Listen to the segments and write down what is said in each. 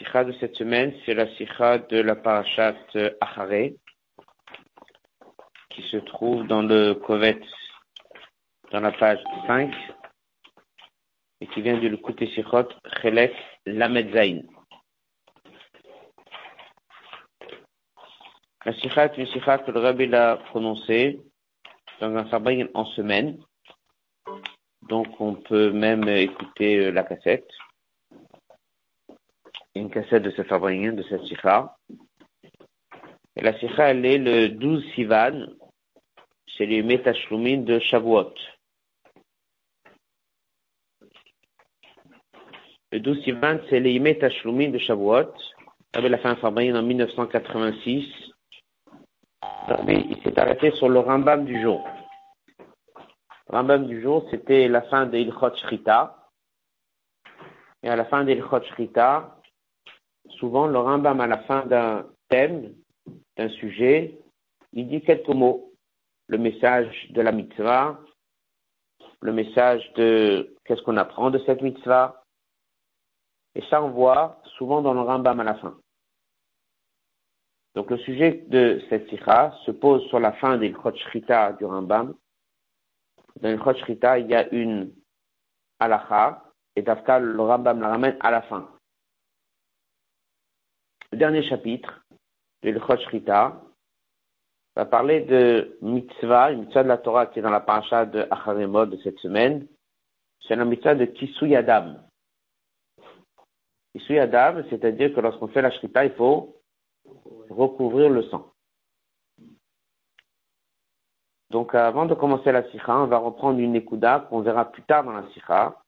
sikha de cette semaine, c'est la sikha de la parashat Acharé, qui se trouve dans le Kovet, dans la page 5, et qui vient du Lukut Sichot, Chelek Lamed. La sikha est une sikha que le rabbi l'a prononcée dans un fabrique en semaine, donc on peut même écouter la cassette une cassette de ce fabricant, de cette sikha. Et la sikha, elle est le 12 Sivan, c'est les Metashlumin de Shavuot. Le 12 Sivan, c'est les Metashlumin de Shavuot. Il a fait un fabricant en 1986. Il s'est arrêté sur le Rambam du jour. Le Rambam du jour, c'était la fin de Ilchot Shrita. Et à la fin d'Ilchot Shrita, souvent le Rambam à la fin d'un thème, d'un sujet, il dit quelques mots. Le message de la mitzvah, le message de qu'est-ce qu'on apprend de cette mitzvah. Et ça, on voit souvent dans le Rambam à la fin. Donc le sujet de cette sikha se pose sur la fin des Shrita du Rambam. Dans le Shrita, il y a une halakha, et Dafka, le Rambam la ramène à la fin le dernier chapitre de l'Echot Rita va parler de mitzvah, une mitzvah de la Torah qui est dans la paracha de Acharemot de cette semaine. C'est la mitzvah de Kisui Adam. Kisui Adam, c'est-à-dire que lorsqu'on fait la Shrita, il faut recouvrir le sang. Donc, avant de commencer la sikha, on va reprendre une ékouda qu'on verra plus tard dans la sikha.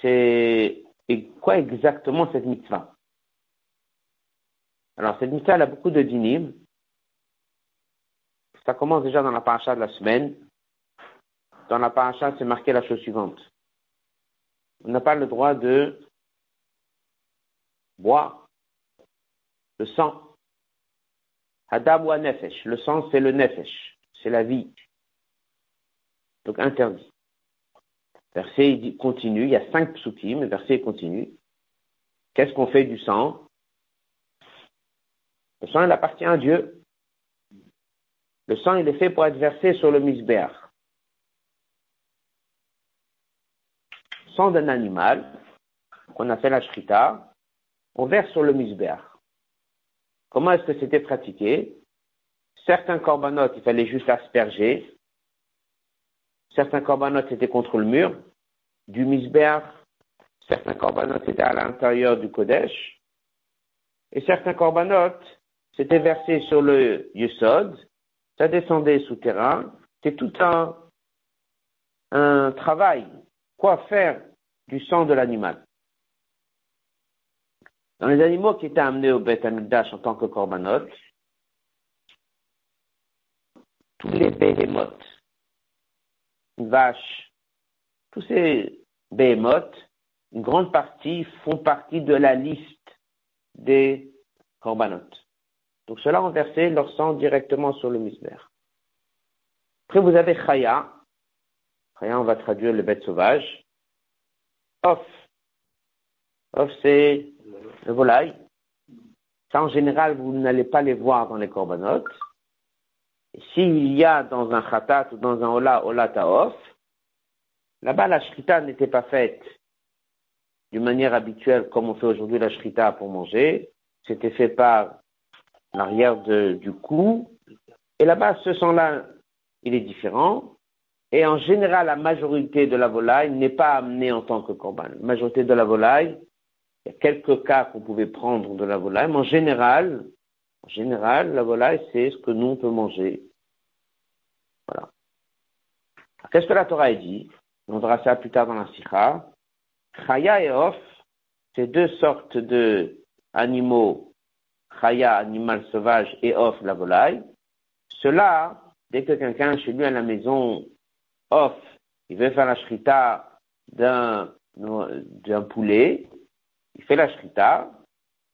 C'est et quoi exactement cette mitzvah? Alors, cette mitzvah, elle a beaucoup de dinim. Ça commence déjà dans la paracha de la semaine. Dans la paracha, c'est marqué la chose suivante. On n'a pas le droit de boire le sang. Hadab ou nefesh. Le sang, c'est le nefesh. C'est la vie. Donc interdit. Verset continue, il y a cinq psukim, le verset continue. Qu'est-ce qu'on fait du sang? Le sang, il appartient à Dieu. Le sang, il est fait pour être versé sur le misbéach. Sang d'un animal, qu'on a fait la shrita, on verse sur le misbéach. Comment est-ce que c'était pratiqué? Certains corbanotes, il fallait juste asperger, Certains corbanotes étaient contre le mur du misber, certains corbanotes étaient à l'intérieur du Kodesh, et certains corbanotes s'étaient versés sur le Yesod, ça descendait souterrain, c'est tout un, un travail. Quoi faire du sang de l'animal Dans les animaux qui étaient amenés au Beth en tant que corbanotes, tous les béhémotes, vache, tous ces behemoths, une grande partie font partie de la liste des corbanotes. Donc cela ont versé leur sang directement sur le misber. Après vous avez Chaya. Chaya, on va traduire le bête sauvage. Off. Off, c'est le volaille. Ça, en général, vous n'allez pas les voir dans les corbanotes. S'il y a dans un khatat ou dans un ola, ola taof, là-bas la shrita n'était pas faite d'une manière habituelle comme on fait aujourd'hui la shrita pour manger. C'était fait par l'arrière du cou. Et là-bas, ce sang-là, il est différent. Et en général, la majorité de la volaille n'est pas amenée en tant que corban. La majorité de la volaille, il y a quelques cas qu'on pouvait prendre de la volaille, mais en général, en général, la volaille, c'est ce que nous, on peut manger. Qu'est-ce que la Torah dit? On verra ça plus tard dans la Sikha. Chaya et Off, c'est deux sortes de animaux. Chaya, animal sauvage, et Off, la volaille. Cela, dès que quelqu'un chez lui à la maison, Off, il veut faire la shrita d'un, d'un poulet, il fait la shrita,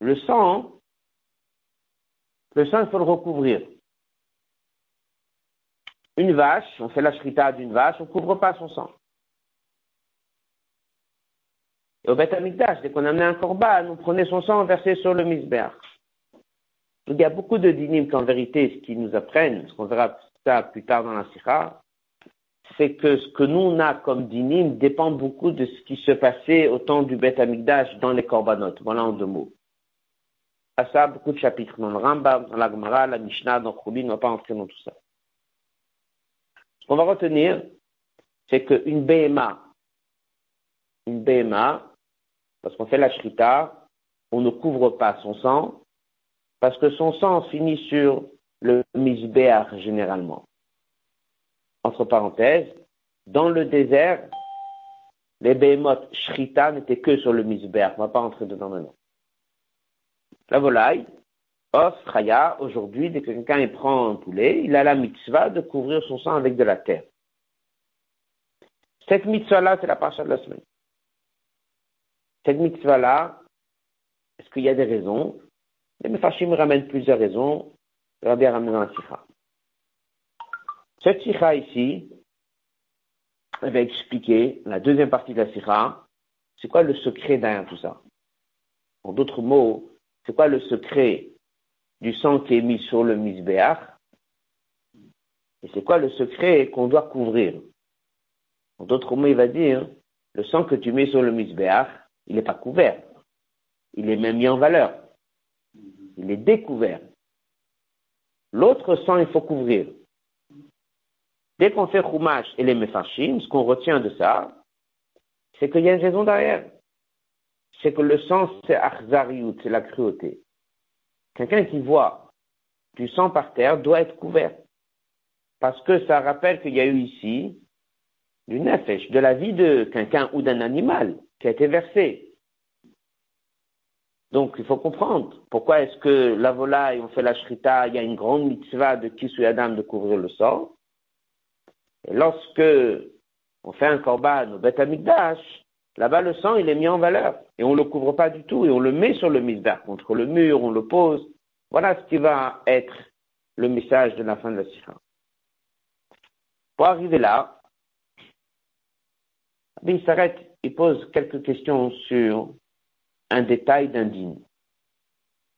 le sang, le sang, il faut le recouvrir. Une vache, on fait la shrita d'une vache, on ne couvre pas son sang. Et au Beth Amikdash, dès qu'on amenait un korban, on prenait son sang, versait sur le. Donc il y a beaucoup de dynimes qu'en vérité, ce qu'ils nous apprennent, parce qu'on verra ça plus tard dans la Sikha, c'est que ce que nous on a comme dinim dépend beaucoup de ce qui se passait au temps du Beth Amikdash dans les corbanotes. Voilà en deux mots. À ça, beaucoup de chapitres dans le Rambam, dans la Gemara, la Mishnah, dans Khouli, on ne va pas entrer dans tout ça. Ce qu'on va retenir, c'est qu'une BMA, une BMA, parce qu'on fait la shrita, on ne couvre pas son sang, parce que son sang finit sur le misbéach généralement. Entre parenthèses, dans le désert, les behemoth shrita n'étaient que sur le misbéach. On ne va pas entrer dedans maintenant. La volaille, os, raya, aujourd'hui, dès que quelqu'un prend un poulet, il a la mitzvah de couvrir son sang avec de la terre. Cette mitzvah-là, c'est la parcha de la semaine. Cette mitzvah-là, est-ce qu'il y a des raisons? Les Mefashim ramènent plusieurs raisons. Je vais bien ramener la sikha. Cette sikha ici, elle va expliquer la deuxième partie de la sikha, c'est quoi le secret derrière tout ça? En d'autres mots, c'est quoi le secret du sang qui est mis sur le misbéach Et c'est quoi le secret qu'on doit couvrir? En d'autres mots, il va dire, le sang que tu mets sur le misbéach, il n'est pas couvert. Il est même mis en valeur. Il est découvert. L'autre sang, il faut couvrir. Dès qu'on fait Chumash et les Mefarshim, ce qu'on retient de ça, c'est qu'il y a une raison derrière. C'est que le sang, c'est Achzariut, c'est la cruauté. Quelqu'un qui voit du sang par terre doit être couvert. Parce que ça rappelle qu'il y a eu ici du nefesh, de la vie de quelqu'un ou d'un animal qui a été versé. Donc, il faut comprendre pourquoi est-ce que la volaille, on fait la shrita, il y a une grande mitzvah de Kisu Adam de couvrir le sang. Et lorsque on fait un korban au Beth Amikdash, là-bas le sang, il est mis en valeur. Et on ne le couvre pas du tout. Et on le met sur le misbah, contre le mur, on le pose. Voilà ce qui va être le message de la fin de la sikha. Pour arriver là, il s'arrête, il pose quelques questions sur un détail d'un dîne.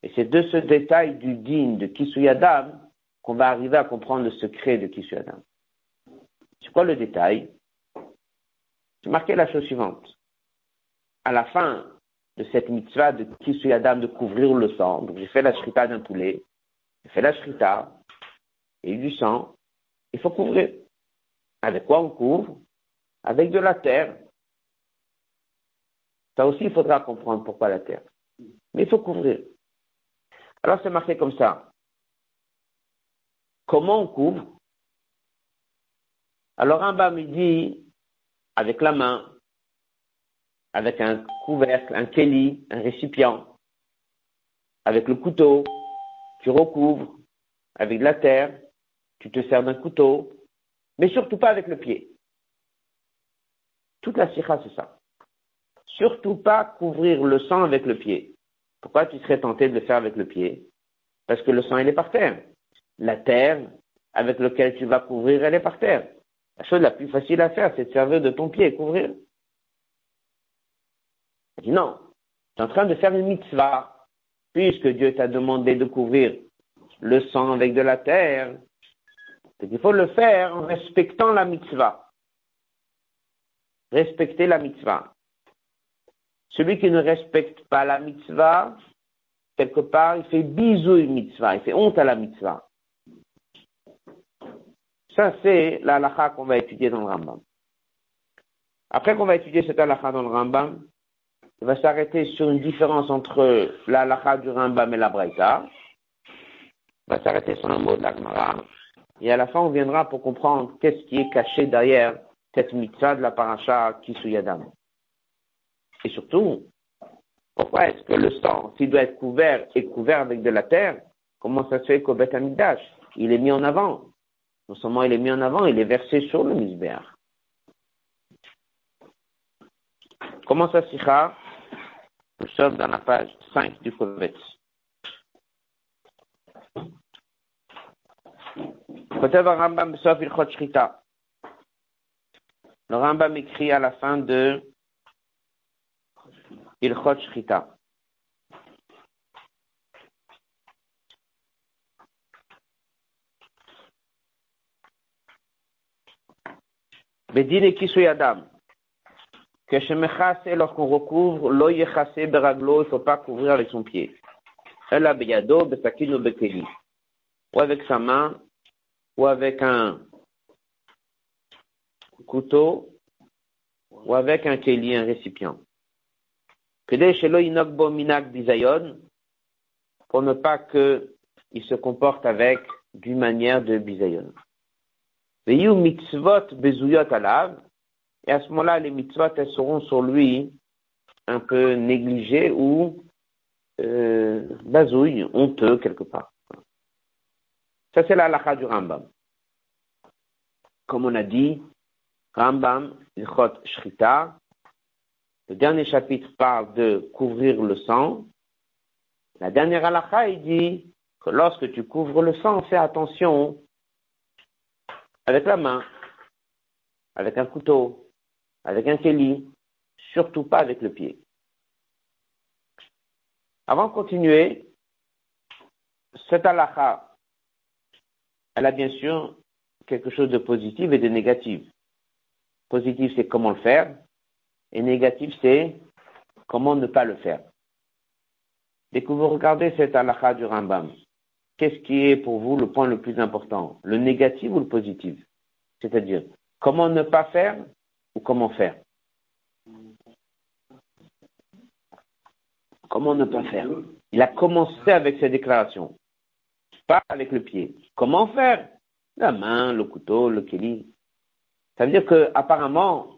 Et c'est de ce détail du dîne de Kisuyadam qu'on va arriver à comprendre le secret de Kisuyadam. C'est quoi le détail? J'ai marqué la chose suivante. À la fin de cette mitzvah de Kisuyadam de couvrir le sang, donc j'ai fait la shrita d'un poulet, j'ai fait la shrita, et du sang, il faut couvrir. Avec quoi on couvre? Avec de la terre. Ça aussi, il faudra comprendre pourquoi la terre. Mais il faut couvrir. Alors c'est marqué comme ça. Comment on couvre? Alors un bas me dit avec la main, avec un couvercle, un kelly, un récipient, avec le couteau, tu recouvres, avec de la terre, tu te sers d'un couteau, mais surtout pas avec le pied. Toute la sikha, c'est ça surtout pas couvrir le sang avec le pied. Pourquoi tu serais tenté de le faire avec le pied? Parce que le sang, il est par terre. La terre avec laquelle tu vas couvrir, elle est par terre. La chose la plus facile à faire, c'est de servir de ton pied et couvrir. Il dit non, tu es en train de faire une mitzvah, puisque Dieu t'a demandé de couvrir le sang avec de la terre. Il faut le faire en respectant la mitzvah. Respecter la mitzvah. Celui qui ne respecte pas la mitzvah, quelque part, il fait bisouille mitzvah, il fait honte à la mitzvah. Ça, c'est la halakha qu'on va étudier dans le Rambam. Après qu'on va étudier cette halakha dans le Rambam, il va s'arrêter sur une différence entre la halakha du Rambam et la Braïta. Il va s'arrêter sur un mot de l'Agmara. Et à la fin, on viendra pour comprendre qu'est-ce qui est caché derrière cette mitzvah de la paracha Kisuyadam. Et surtout, pourquoi est-ce que le sang, s'il doit être couvert, est couvert avec de la terre Comment ça se fait qu'au Beth il est mis en avant? Non seulement il est mis en avant, il est versé sur le misbéach. Comment ça s'ira Nous sommes dans la page 5 du Kovetz. Le Rambam écrit à la fin de Ilchot Shrita. Bedin et Kisuyadam. Que lorsqu'on recouvre, lo yechase beraglo, il faut pas couvrir avec son pied. Ella beyado, besakino bekeli. Ou avec sa main, ou avec un couteau, ou avec un keli, un récipient. Que inokbo minak bizayon, pour ne pas qu'il se comporte avec d'une manière de bizayon. Veyu mitzvot bezuyot alav, et à ce moment-là, les mitzvot, elles seront sur lui un peu négligées ou euh, bazouilles, honteux quelque part. Ça, c'est la du Rambam. Comme on a dit, Rambam, Ilchot Shrita, le dernier chapitre parle de couvrir le sang. La dernière halakha, il dit que lorsque tu couvres le sang, fais attention avec la main, avec un couteau, avec un keli, surtout pas avec le pied. Avant de continuer, cette halakha, elle a bien sûr quelque chose de positif et de négatif. Positif, c'est comment le faire, et négatif, c'est comment ne pas le faire. Dès que vous regardez cette halakha du Rambam, qu'est-ce qui est pour vous le point le plus important Le négatif ou le positif? C'est-à-dire, comment ne pas faire ou comment faire? Comment ne pas faire? Il a commencé avec ses déclarations, pas avec le pied. Comment faire? La main, le couteau, le keli. Ça veut dire que apparemment,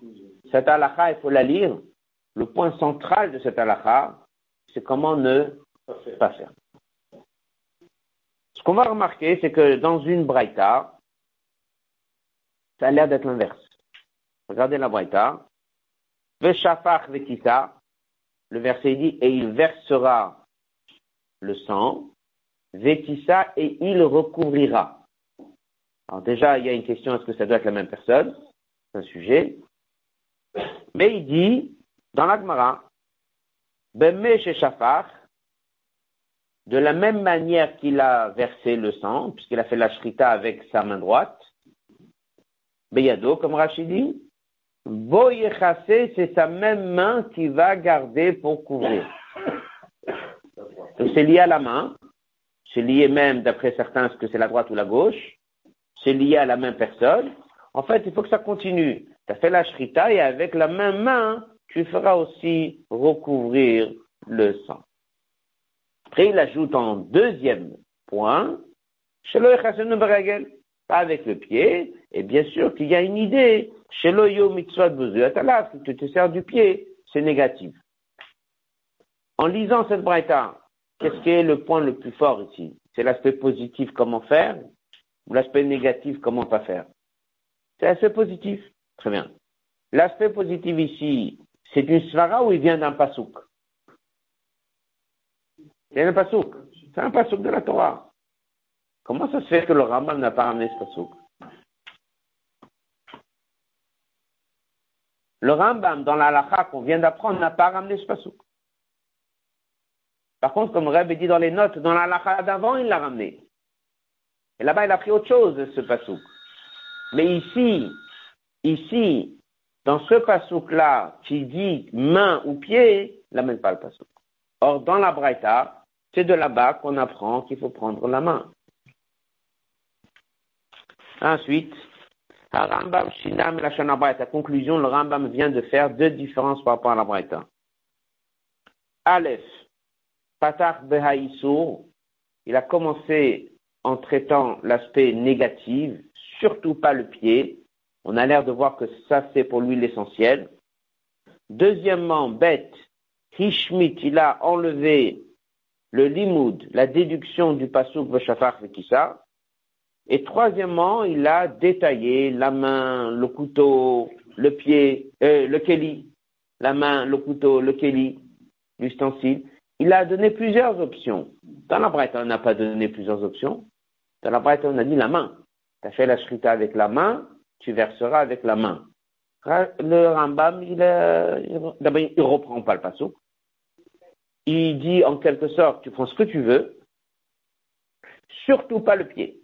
cette halakha, il faut la lire. Le point central de cette halakha, c'est comment ne pas faire. Ce qu'on va remarquer, c'est que dans une braïta, ça a l'air d'être l'inverse. Regardez la braïta. Le verset dit, et il versera le sang. Vetissa, et il recouvrira. Alors déjà, il y a une question, est-ce que ça doit être la même personne? C'est un sujet. Mais il dit, dans l'Agmara, de la même manière qu'il a versé le sang, puisqu'il a fait la shrita avec sa main droite, Beyado, comme Rachid dit, c'est sa même main qui va garder pour couvrir. Donc c'est lié à la main, c'est lié même, d'après certains, ce que c'est la droite ou la gauche, c'est lié à la même personne. En fait, il faut que ça continue tu as fait la shrita et avec la même main, tu feras aussi recouvrir le sang. Après, il ajoute en deuxième point, avec le pied, et bien sûr qu'il y a une idée, chez si tu te sers du pied, c'est négatif. En lisant cette braïta, qu'est-ce qui est le point le plus fort ici? C'est l'aspect positif, comment faire, ou l'aspect négatif, comment pas faire? C'est l'aspect positif. Très bien. L'aspect positif ici, c'est une svara ou il vient d'un pasouk? Il vient d'un pasouk. C'est un pasouk de la Torah. Comment ça se fait que le Rambam n'a pas ramené ce pasouk Le Rambam, dans la qu'on vient d'apprendre, n'a pas ramené ce pasouk. Par contre, comme Reb dit dans les notes, dans la d'avant, il l'a ramené. Et là-bas, il a pris autre chose, ce pasouk. Mais ici, Ici, dans ce pasouk-là, qui dit main ou pied, n'amène pas le pasouk. Or, dans la Braïta, c'est de là-bas qu'on apprend qu'il faut prendre la main. Ensuite, Rambam Shinam la Conclusion, le Rambam vient de faire deux différences par rapport à la Braïta. Aleph, Patach Behaïsour, il a commencé en traitant l'aspect négatif, surtout pas le pied, on a l'air de voir que ça, c'est pour lui l'essentiel. Deuxièmement, bête, Hishmit, il a enlevé le limoud, la déduction du pasouk Veshafar Vekissa. Et troisièmement, il a détaillé la main, le couteau, le pied, euh, le keli, la main, le couteau, le keli, l'ustensile. Il a donné plusieurs options. Dans la brette, on n'a pas donné plusieurs options. Dans la brette, on a dit la main. Tu as fait la shrita avec la main, tu verseras avec la main. Le Rambam, il, d'abord, il reprend pas le pasouk. il dit en quelque sorte, tu prends ce que tu veux, surtout pas le pied.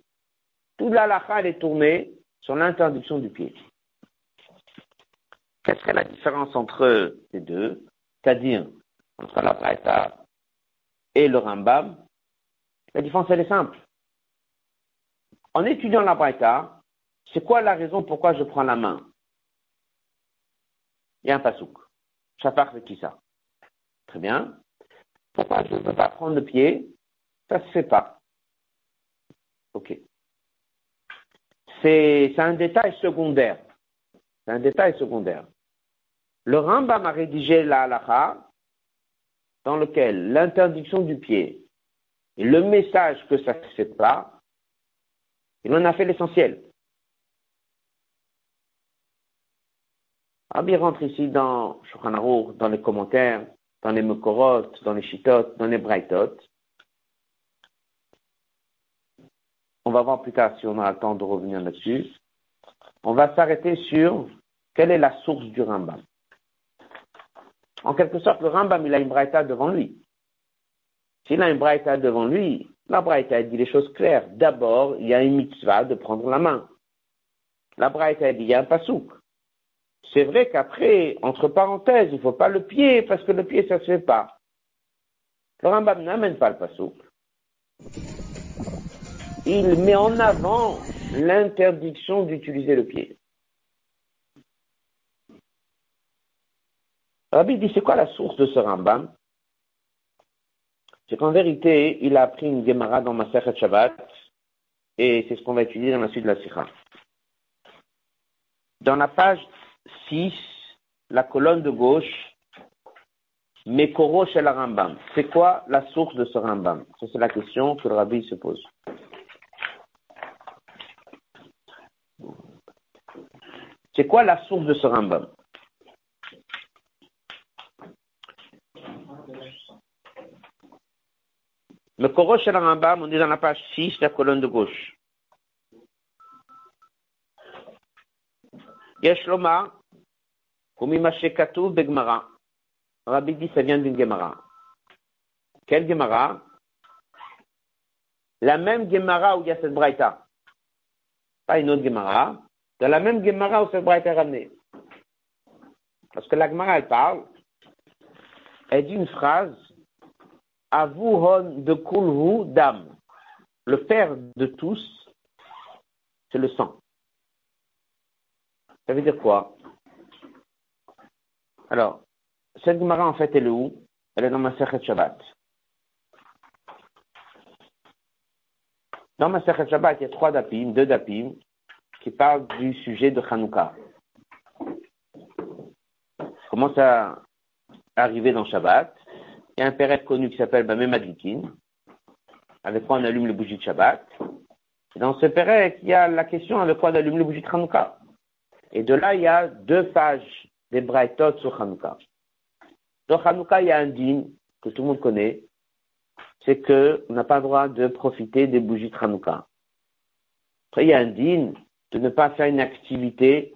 Toute la lacha, est tournée sur l'interdiction du pied. Qu'est-ce que la différence entre ces deux? C'est-à-dire, entre la Braïta et le Rambam, la différence, elle est simple. En étudiant la Braïta, c'est quoi la raison pourquoi je prends la main? Il y a un pasouk. Shafar fait qui ça Très bien. Pourquoi je ne peux pas prendre le pied? Ça se fait pas. Ok. C'est un détail secondaire. C'est un détail secondaire. Le Rambam a rédigé la halakha dans lequel l'interdiction du pied et le message que ça ne fait pas, il en a fait l'essentiel. Rabbi rentre ici dans dans les commentaires, dans les Mekorot, dans les Shitot, dans les Braitot. On va voir plus tard si on aura le temps de revenir là-dessus. On va s'arrêter sur quelle est la source du Rambam. En quelque sorte, le Rambam, il a une Braïta devant lui. S'il a une Braïta devant lui, la Braïta dit les choses claires. D'abord, il y a une mitzvah de prendre la main. La Braïta dit il y a un pasouk. C'est vrai qu'après, entre parenthèses, il ne faut pas le pied, parce que le pied, ça ne se fait pas. Le Rambam n'amène pas le pasouk. Il met en avant l'interdiction d'utiliser le pied. Rabbi dit, c'est quoi la source de ce Rambam? C'est qu'en vérité, il a appris une Gemara dans Masechet Shabbat, et c'est ce qu'on va étudier dans la suite de la Sikha. Dans la page 6, la colonne de gauche, Mekoro chez la Rambam. C'est quoi la source de ce Rambam? C'est la question que le Rabbi se pose. C'est quoi la source de ce Rambam? Le Korosh et la Rambam, on est dans la page 6, la colonne de gauche. Yesh Loma, Kumimashekatu Begmara. Rabbi dit, ça vient d'une Gemara. Quelle Gemara? La même Gemara où il y a cette Braïta. Pas une autre Gemara. Dans la même Gemara où cette Braïta est ramenée. Parce que la Gemara, elle parle, elle dit une phrase Avuhon de Kulhu Dam. Le père de tous, c'est le sang. Ça veut dire quoi? Alors, cette Gemara, en fait, elle est où? Elle est dans ma Sechet Shabbat. Dans ma Sechet Shabbat, il y a trois dapim, deux dapim, qui parlent du sujet de Hanouka. Comment ça arriver dans Shabbat il y a un pérette connu qui s'appelle Bamé avec quoi on allume le bougie de Shabbat. Dans ce pérette, il y a la question avec quoi on allume le bougie de Hanouka. Et de là, il y a deux pages des Braithot sur Hanouka. Dans Hanouka, il y a un dîme que tout le monde connaît, c'est qu'on n'a pas le droit de profiter des bougies de Hanouka. Après, il y a un dîme de ne pas faire une activité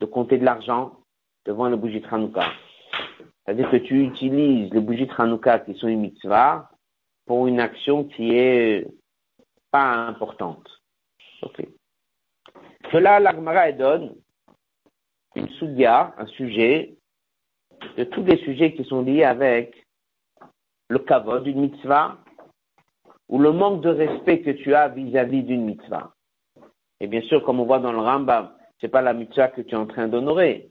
de compter de l'argent devant le bougie Hanouka. C'est-à-dire que tu utilises les bougies de Hanouka qui sont une mitzvah pour une action qui est pas importante. Ok. Cela, l'Agmara donne une sugia, un sujet, de tous les sujets qui sont liés avec le kavod d'une mitzvah ou le manque de respect que tu as vis-à-vis d'une mitzvah. Et bien sûr, comme on voit dans le Rambam, c'est pas la mitzvah que tu es en train d'honorer.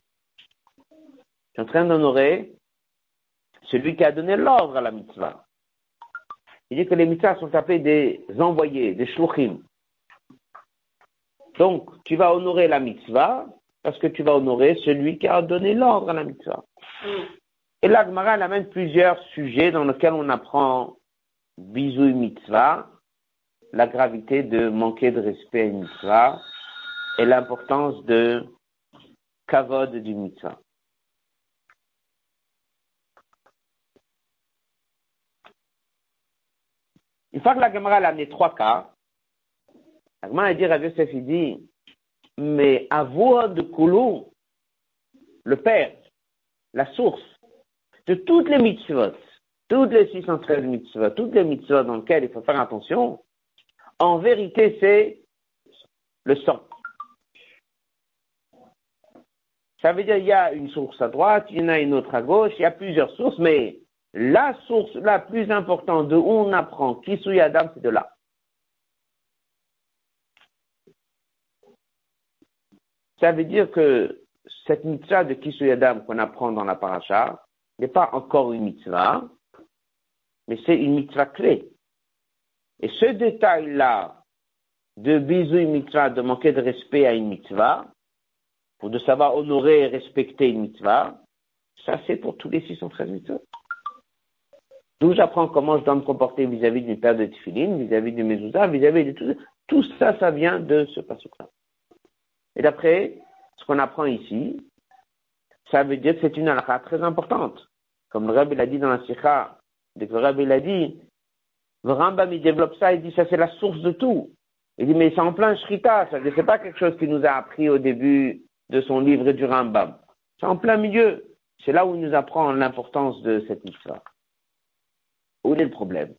Tu es en train d'honorer celui qui a donné l'ordre à la mitzvah. Il dit que les mitzvahs sont appelés des envoyés, des shluchim. Donc, tu vas honorer la mitzvah parce que tu vas honorer celui qui a donné l'ordre à la mitzvah. Et là, Gemara amène plusieurs sujets dans lesquels on apprend bisou mitzvah, la gravité de manquer de respect à une mitzvah et l'importance de kavod du mitzvah. Une fois que la Gemara a amené trois cas, la Gemara a dit, Rav Yosef, il dit, mais avoir de Koulou, le père, la source de toutes les mitzvot, toutes les 613 mitzvahs, toutes les mitzvahs dans lesquelles il faut faire attention, en vérité, c'est le sang. Ça veut dire qu'il y a une source à droite, il y en a une autre à gauche, il y a plusieurs sources, mais la source la plus importante de où on apprend qui souille Adam, c'est de là. Ça veut dire que cette mitzvah de Kisui Adam qu'on apprend dans la paracha n'est pas encore une mitzvah, mais c'est une mitzvah clé. Et ce détail-là de bisou une mitzvah, de manquer de respect à une mitzvah, pour de savoir honorer et respecter une mitzvah, ça c'est pour tous les 613 mitzvahs. D'où j'apprends comment je dois me comporter vis-à-vis d'une paire de tefillin, vis-à-vis de mezouza, vis-à-vis de tout, tout ça, ça vient de ce passage-là. Et d'après ce qu'on apprend ici, ça veut dire que c'est une halakha très importante. Comme le Rabbi l'a dit dans la Sikha, dès que le Rabbi l'a dit, le Rambam il développe ça, il dit ça c'est la source de tout. Il dit mais c'est en plein shrita, c'est pas quelque chose qu'il nous a appris au début de son livre du Rambam. C'est en plein milieu. C'est là où il nous apprend l'importance de cette histoire. Où est le problème?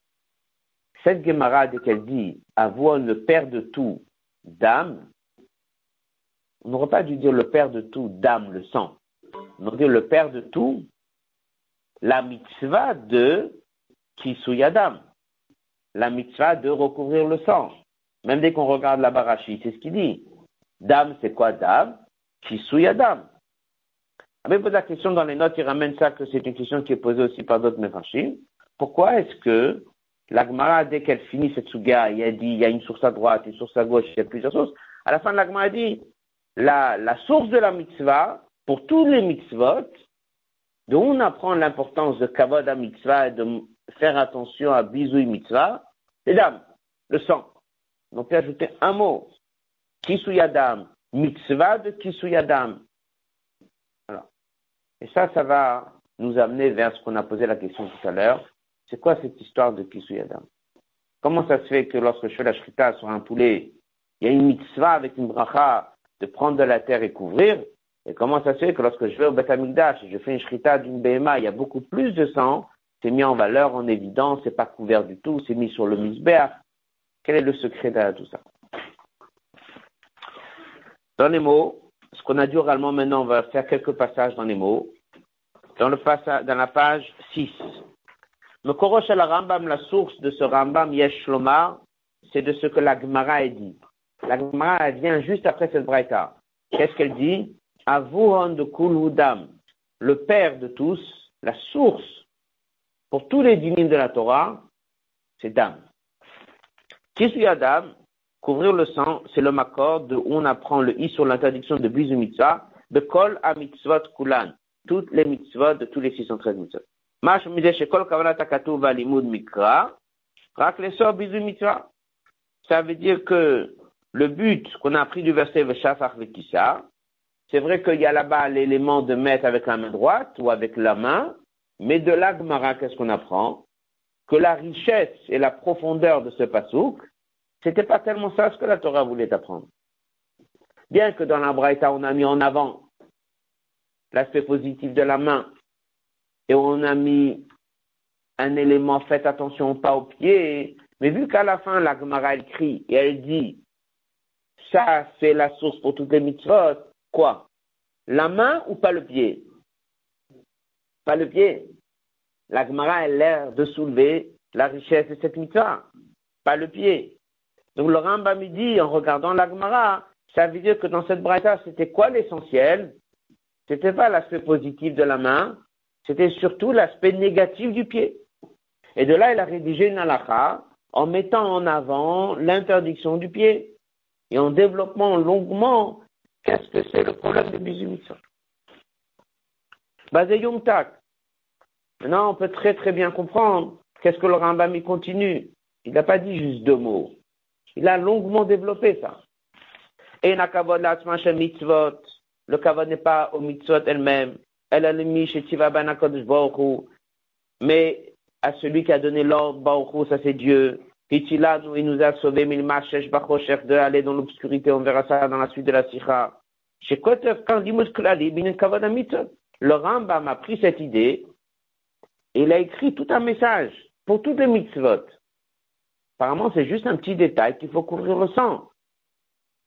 Cette Gemara, dès qu'elle dit avoir le père de tout, d'âme, on n'aurait pas dû dire le père de tout, d'âme, le sang. On aurait dit le père de tout, la mitzvah de Kisuyadam. La mitzvah de recouvrir le sang. Même dès qu'on regarde la barachi, c'est ce qu'il dit. Dame, c'est quoi dame? Kisuyadam. Avec pose la question dans les notes, il ramène ça que c'est une question qui est posée aussi par d'autres méfachim. Pourquoi est-ce que l'Agmara, dès qu'elle finit cette souga, il a dit, il y a une source à droite, une source à gauche, il y a plusieurs sources. À la fin de l'Agmara, dit, la, la source de la mitzvah, pour tous les mitzvot, dont on apprend l'importance de kavod à mitzvah et de faire attention à bisouille mitzvah, c'est dames, le sang. Donc, a ajouté un mot. Kisuyadam, mitzvah de kisuyadam. Alors. Et ça, ça va nous amener vers ce qu'on a posé la question tout à l'heure. C'est quoi cette histoire de kisuyadam? Comment ça se fait que lorsque je fais la shrita sur un poulet, il y a une mitzvah avec une bracha de prendre de la terre et couvrir? Et comment ça se fait que lorsque je vais au Beth et je fais une shrita d'une BMA, il y a beaucoup plus de sang, c'est mis en valeur, en évidence, c'est pas couvert du tout, c'est mis sur le misber. Quel est le secret derrière tout ça? Dans les mots, ce qu'on a dit oralement maintenant, on va faire quelques passages dans les mots. Dans, la page 6. Le Korosh Rambam, la source de ce Rambam Yesh Lomar, c'est de ce que la Gemara a dit. La Gemara vient juste après cette braïta. Qu'est-ce qu'elle dit? Avuhon de Kulhudam, le père de tous, la source pour tous les dynimes de la Torah, c'est Dam. Qui Adam? Couvrir le sang, c'est le makor de où on apprend le i sur l'interdiction de bisu mitzvah, de kol a mitzvot kulan, toutes les mitzvot de tous les 613 mitzvot. Mash mideh kol kavanat va limud mikra, rak lesor bisu mitzvah. Ça veut dire que le but qu'on a appris du verset Veshafach Vekissa, c'est vrai qu'il y a là-bas l'élément de mettre avec la main droite ou avec la main, mais de l'agmara, qu'est-ce qu'on apprend? Que la richesse et la profondeur de ce pasouk, c'était pas tellement ça ce que la Torah voulait apprendre. Bien que dans la Braïta, on a mis en avant l'aspect positif de la main, et on a mis un élément, faites attention pas au pied, mais vu qu'à la fin, la Gemara, elle crie et elle dit ça, c'est la source pour toutes les mitzvot. Quoi? La main ou pas le pied? Pas le pied. La Gemara a l'air de soulever la richesse de cette mitzvah. Pas le pied. Donc le Rambam dit, en regardant la Gemara, ça veut dire que dans cette braïta, c'était quoi l'essentiel? C'était pas l'aspect positif de la main, c'était surtout l'aspect négatif du pied. Et de là, il a rédigé une halakha en mettant en avant l'interdiction du pied et en développant longuement qu'est-ce que c'est le problème de Bizumissa. Basé Tak. Maintenant, on peut très très bien comprendre qu'est-ce que le Rambam y continue. Il n'a pas dit juste deux mots. Il a longuement développé ça. Et mitzvot. Le kavod n'est pas aux mitzvot elles-mêmes. Elle a le Mais à celui qui a donné l'ordre, Baruch ça c'est Dieu il nous a sauvé, de aller dans l'obscurité, on verra ça dans la suite de la Sikha. Le Rambam a pris cette idée Et il a écrit tout un message pour toutes les mitzvot. Apparemment, c'est juste un petit détail qu'il faut couvrir le sang.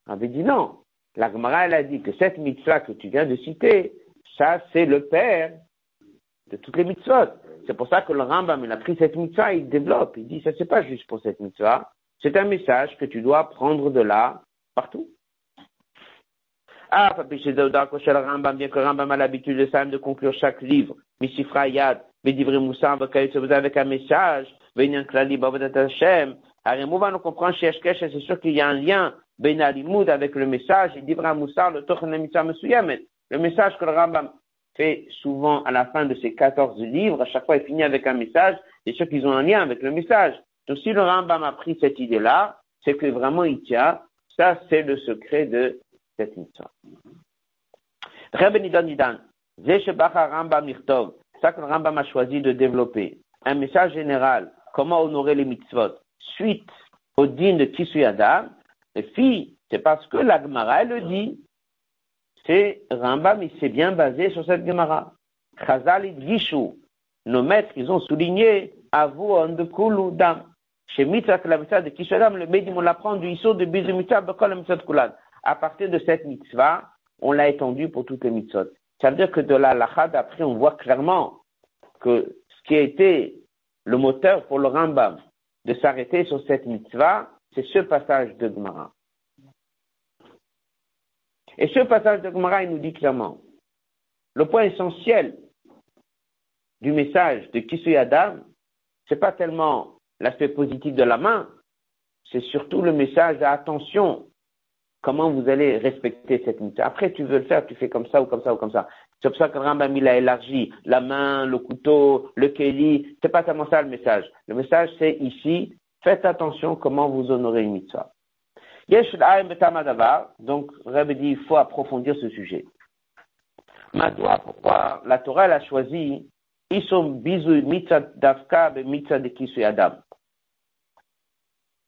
On avait dit non. La Gemara, elle a dit que cette mitzvah que tu viens de citer, ça, c'est le père de toutes les mitzvot. C'est pour ça que le Rambam, il a pris cette mitzvah, il développe. Il dit, ça, c'est pas juste pour cette mitzvah. C'est un message que tu dois prendre de là, partout. Ah, papi, chez le Rambam, bien que Rambam a l'habitude de ça, de conclure chaque livre. Mishifra Yad, Bedivre Moussa, avec un message, Venyan Klali, Babadat Hashem. Arimouva nous comprend chez c'est sûr qu'il y a un lien, Ben Alimoud avec le message, et Moussa, le Tochen Mitzvah Mesuyamet. Le message que le Rambam fait souvent à la fin de ses 14 livres, à chaque fois il finit avec un message, c'est sûr qu'ils ont un lien avec le message. Donc si le Rambam a pris cette idée-là, c'est que vraiment il tient, ça c'est le secret de cette mitzvah. Nidan Rambam Mirtov, ça que le Rambam a choisi de développer. Un message général, comment honorer les mitzvot, suite au din de Kisuyada, et puis, c'est parce que la Gemara, elle le dit, c'est Rambam, il s'est bien basé sur cette Gemara. Chazal Gishu, nos maîtres, ils ont souligné, Avu Andekulu Dam. Chez Mitzvah, la mitzvah de Kishodam, le Bédim, on l'apprend du Issou de Bizu Mitzvah, Bekol la mitzvah de Kulan. À partir de cette mitzvah, on l'a étendu pour toutes les mitzvot. Ça veut dire que de la lachad, après, on voit clairement que ce qui a été le moteur pour le Rambam de s'arrêter sur cette mitzvah, c'est ce passage de Gemara. Et ce passage de Gemara, il nous dit clairement, le point essentiel du message de Kisui Adam, c'est pas tellement l'aspect positif de la main, c'est surtout le message d'attention, comment vous allez respecter cette mitzvah. Après, tu veux le faire, tu fais comme ça ou comme ça ou comme ça. C'est pour ça que Rambam il a élargi la main, le couteau, le keli. C'est pas tellement ça le message. Le message c'est ici, faites attention comment vous honorez une mitzvah. Donc, Rabbi dit, il faut approfondir ce sujet. Madoua, pourquoi la Torah a choisi Isom bizu mitzvah d'afka mitzvah de kisu.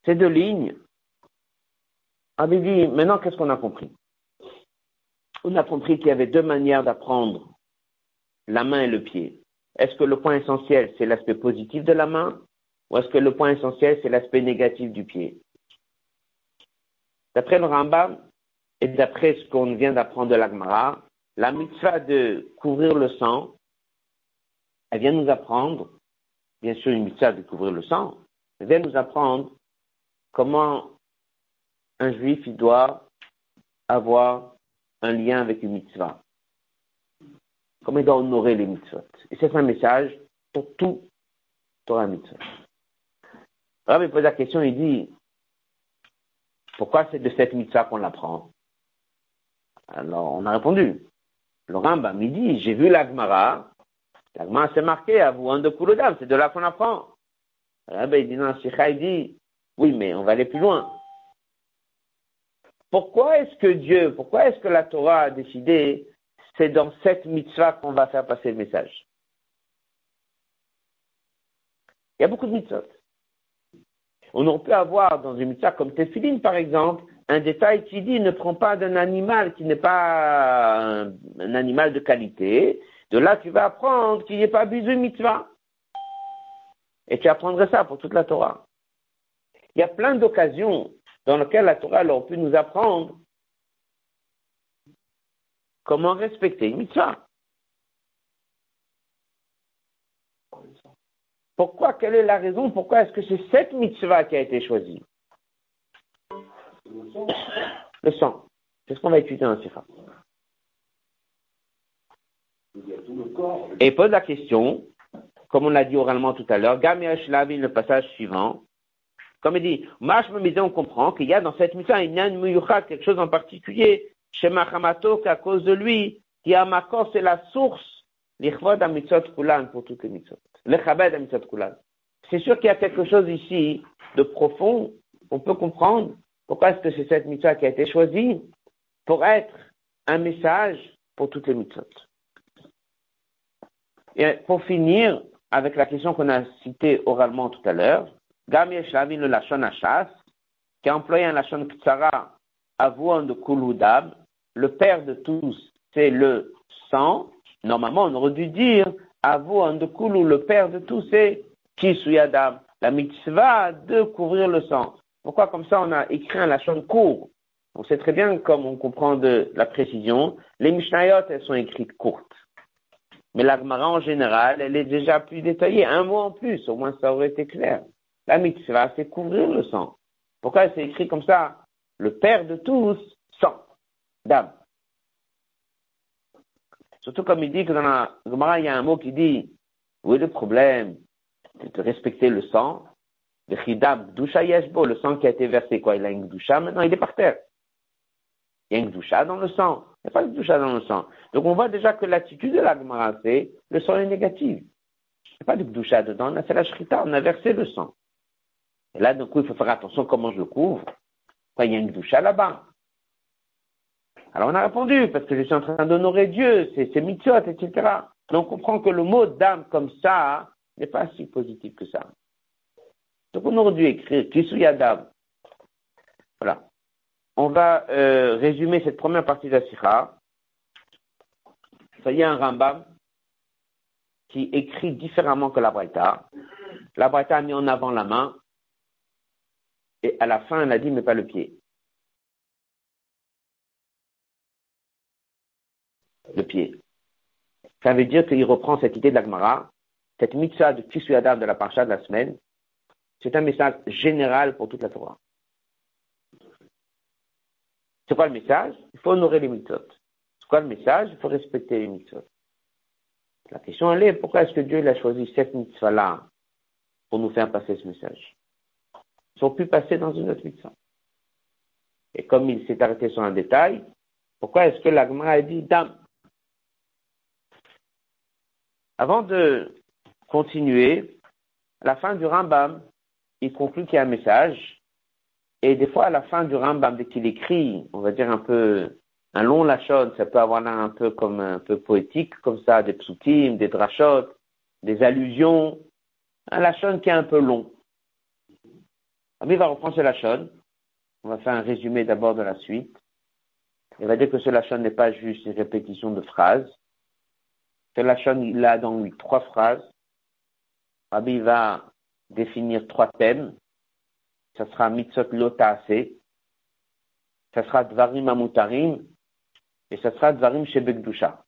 Ces deux lignes, Rabbi dit, maintenant qu'est-ce qu'on a compris? On a compris qu'il y avait deux manières d'apprendre la main et le pied. Est-ce que le point essentiel, c'est l'aspect positif de la main ou est-ce que le point essentiel, c'est l'aspect négatif du pied? D'après le Rambam et d'après ce qu'on vient d'apprendre de l'Agmara, la mitzvah de couvrir le sang, elle vient nous apprendre, bien sûr une mitzvah de couvrir le sang, elle vient nous apprendre comment un juif il doit avoir un lien avec une mitzvah. Comment il doit honorer les mitzvot. Et c'est un message pour tout Torah mitzvah. Il pose la question, il dit, pourquoi c'est de cette mitzvah qu'on l'apprend? Alors, on a répondu. Le Rambam, il dit, j'ai vu l'Agmara, l'Agmara s'est marqué à vous, un de Kouloudam, c'est de là qu'on apprend. Le il dit, non, Sikha, il dit, oui, mais on va aller plus loin. Pourquoi est-ce que Dieu, pourquoi est-ce que la Torah a décidé, c'est dans cette mitzvah qu'on va faire passer le message? Il y a beaucoup de mitzvot. On pu avoir dans une mitzvah comme Tefilin, par exemple, un détail qui dit ne prends pas d'un animal qui n'est pas un, animal de qualité. De là, tu vas apprendre qu'il n'y a pas de mitzvah. Et tu apprendrais ça pour toute la Torah. Il y a plein d'occasions dans lesquelles la Torah aurait pu nous apprendre comment respecter une mitzvah. Pourquoi Quelle est la raison Pourquoi est-ce que c'est cette mitzvah qui a été choisie? Le sang. C'est ce qu'on va étudier dans Sifra. Et pose la question, comme on l'a dit oralement tout à l'heure, Gamiash Lavin, le passage suivant. Comme il dit, me on comprend qu'il y a dans cette mitzvah une quelque chose en particulier, chez Mahamato, qu'à cause de lui, qui a Makor, c'est la source, l'Ichvod mitzvot Kulan pour toutes les mitzvot. C'est sûr qu'il y a quelque chose ici de profond. On peut comprendre pourquoi est-ce que c'est cette mitzvah qui a été choisie pour être un message pour toutes les mitzvot. Et pour finir avec la question qu'on a citée oralement tout à l'heure, Gam Yeshavin le Lachon Achas, qui a employé un Lachon Ktsara avouant de Kuludab, le père de tous, c'est le sang. Normalement, on aurait dû dire Avo Andekulu, le père de tous, c'est Kisuyadam, la mitzvah de couvrir le sang. Pourquoi comme ça on a écrit un lachon court? On sait très bien, comme on comprend de la précision, les Mishnayot, elles sont écrites courtes. Mais l'Agmara en général, elle est déjà plus détaillée, un mot en plus, au moins ça aurait été clair. La mitzvah, c'est couvrir le sang. Pourquoi c'est écrit comme ça? Le père de tous, sang, dame. Surtout comme il dit que dans la Gemara, il y a un mot qui dit, oui, le problème, c'est de respecter le sang. Le chidab doucha yeshbo, le sang qui a été versé, quoi, il a une doucha, maintenant il est par terre. Il y a une doucha dans le sang. Il n'y a pas de doucha dans le sang. Donc on voit déjà que l'attitude de la Gemara, c'est, le sang est négatif. Il n'y a pas de doucha dedans, on a fait la shrita, on a versé le sang. Et là, du coup, il faut faire attention comment je le couvre. Quand il y a une doucha là-bas. Alors on a répondu, parce que je suis en train d'honorer Dieu, c'est mitzvot, etc. Donc on comprend que le mot d'âme comme ça n'est pas si positif que ça. Donc on aurait dû écrire Kisuyadam. Voilà. On va euh, résumer cette première partie de la Sikha. Ça y est, un Rambam qui écrit différemment que la Braïta. La Braïta a mis en avant la main et à la fin elle a dit mais pas le pied. le pied. Ça veut dire qu'il reprend cette idée de l'Agmara, cette mitzvah de Kisuyadav de la parcha de la semaine. C'est un message général pour toute la Torah. C'est quoi le message? Il faut honorer les mitzvot. C'est quoi le message? Il faut respecter les mitzvot. La question elle est, pourquoi est-ce que Dieu a choisi cette mitzvah-là pour nous faire passer ce message? Sont plus passés dans une autre mitzvah. Et comme il s'est arrêté sur un détail, pourquoi est-ce que l'Agmara a dit dame? Avant de continuer, à la fin du Rambam, il conclut qu'il y a un message. Et des fois, à la fin du Rambam, dès qu'il écrit, on va dire un peu, un long lachon, ça peut avoir l'air un peu comme un peu poétique, comme ça, des psutim, des drachot, des allusions. Un lachon qui est un peu long. Il va reprendre ce lachon. On va faire un résumé d'abord de la suite. Il va dire que ce lachon n'est pas juste une répétition de phrases, Lachon, il a dans lui trois phrases. Rabbi va définir trois thèmes. Ça sera mitzot lotase, ça sera dvarim amutarim, et ça sera dvarim shebekdusha.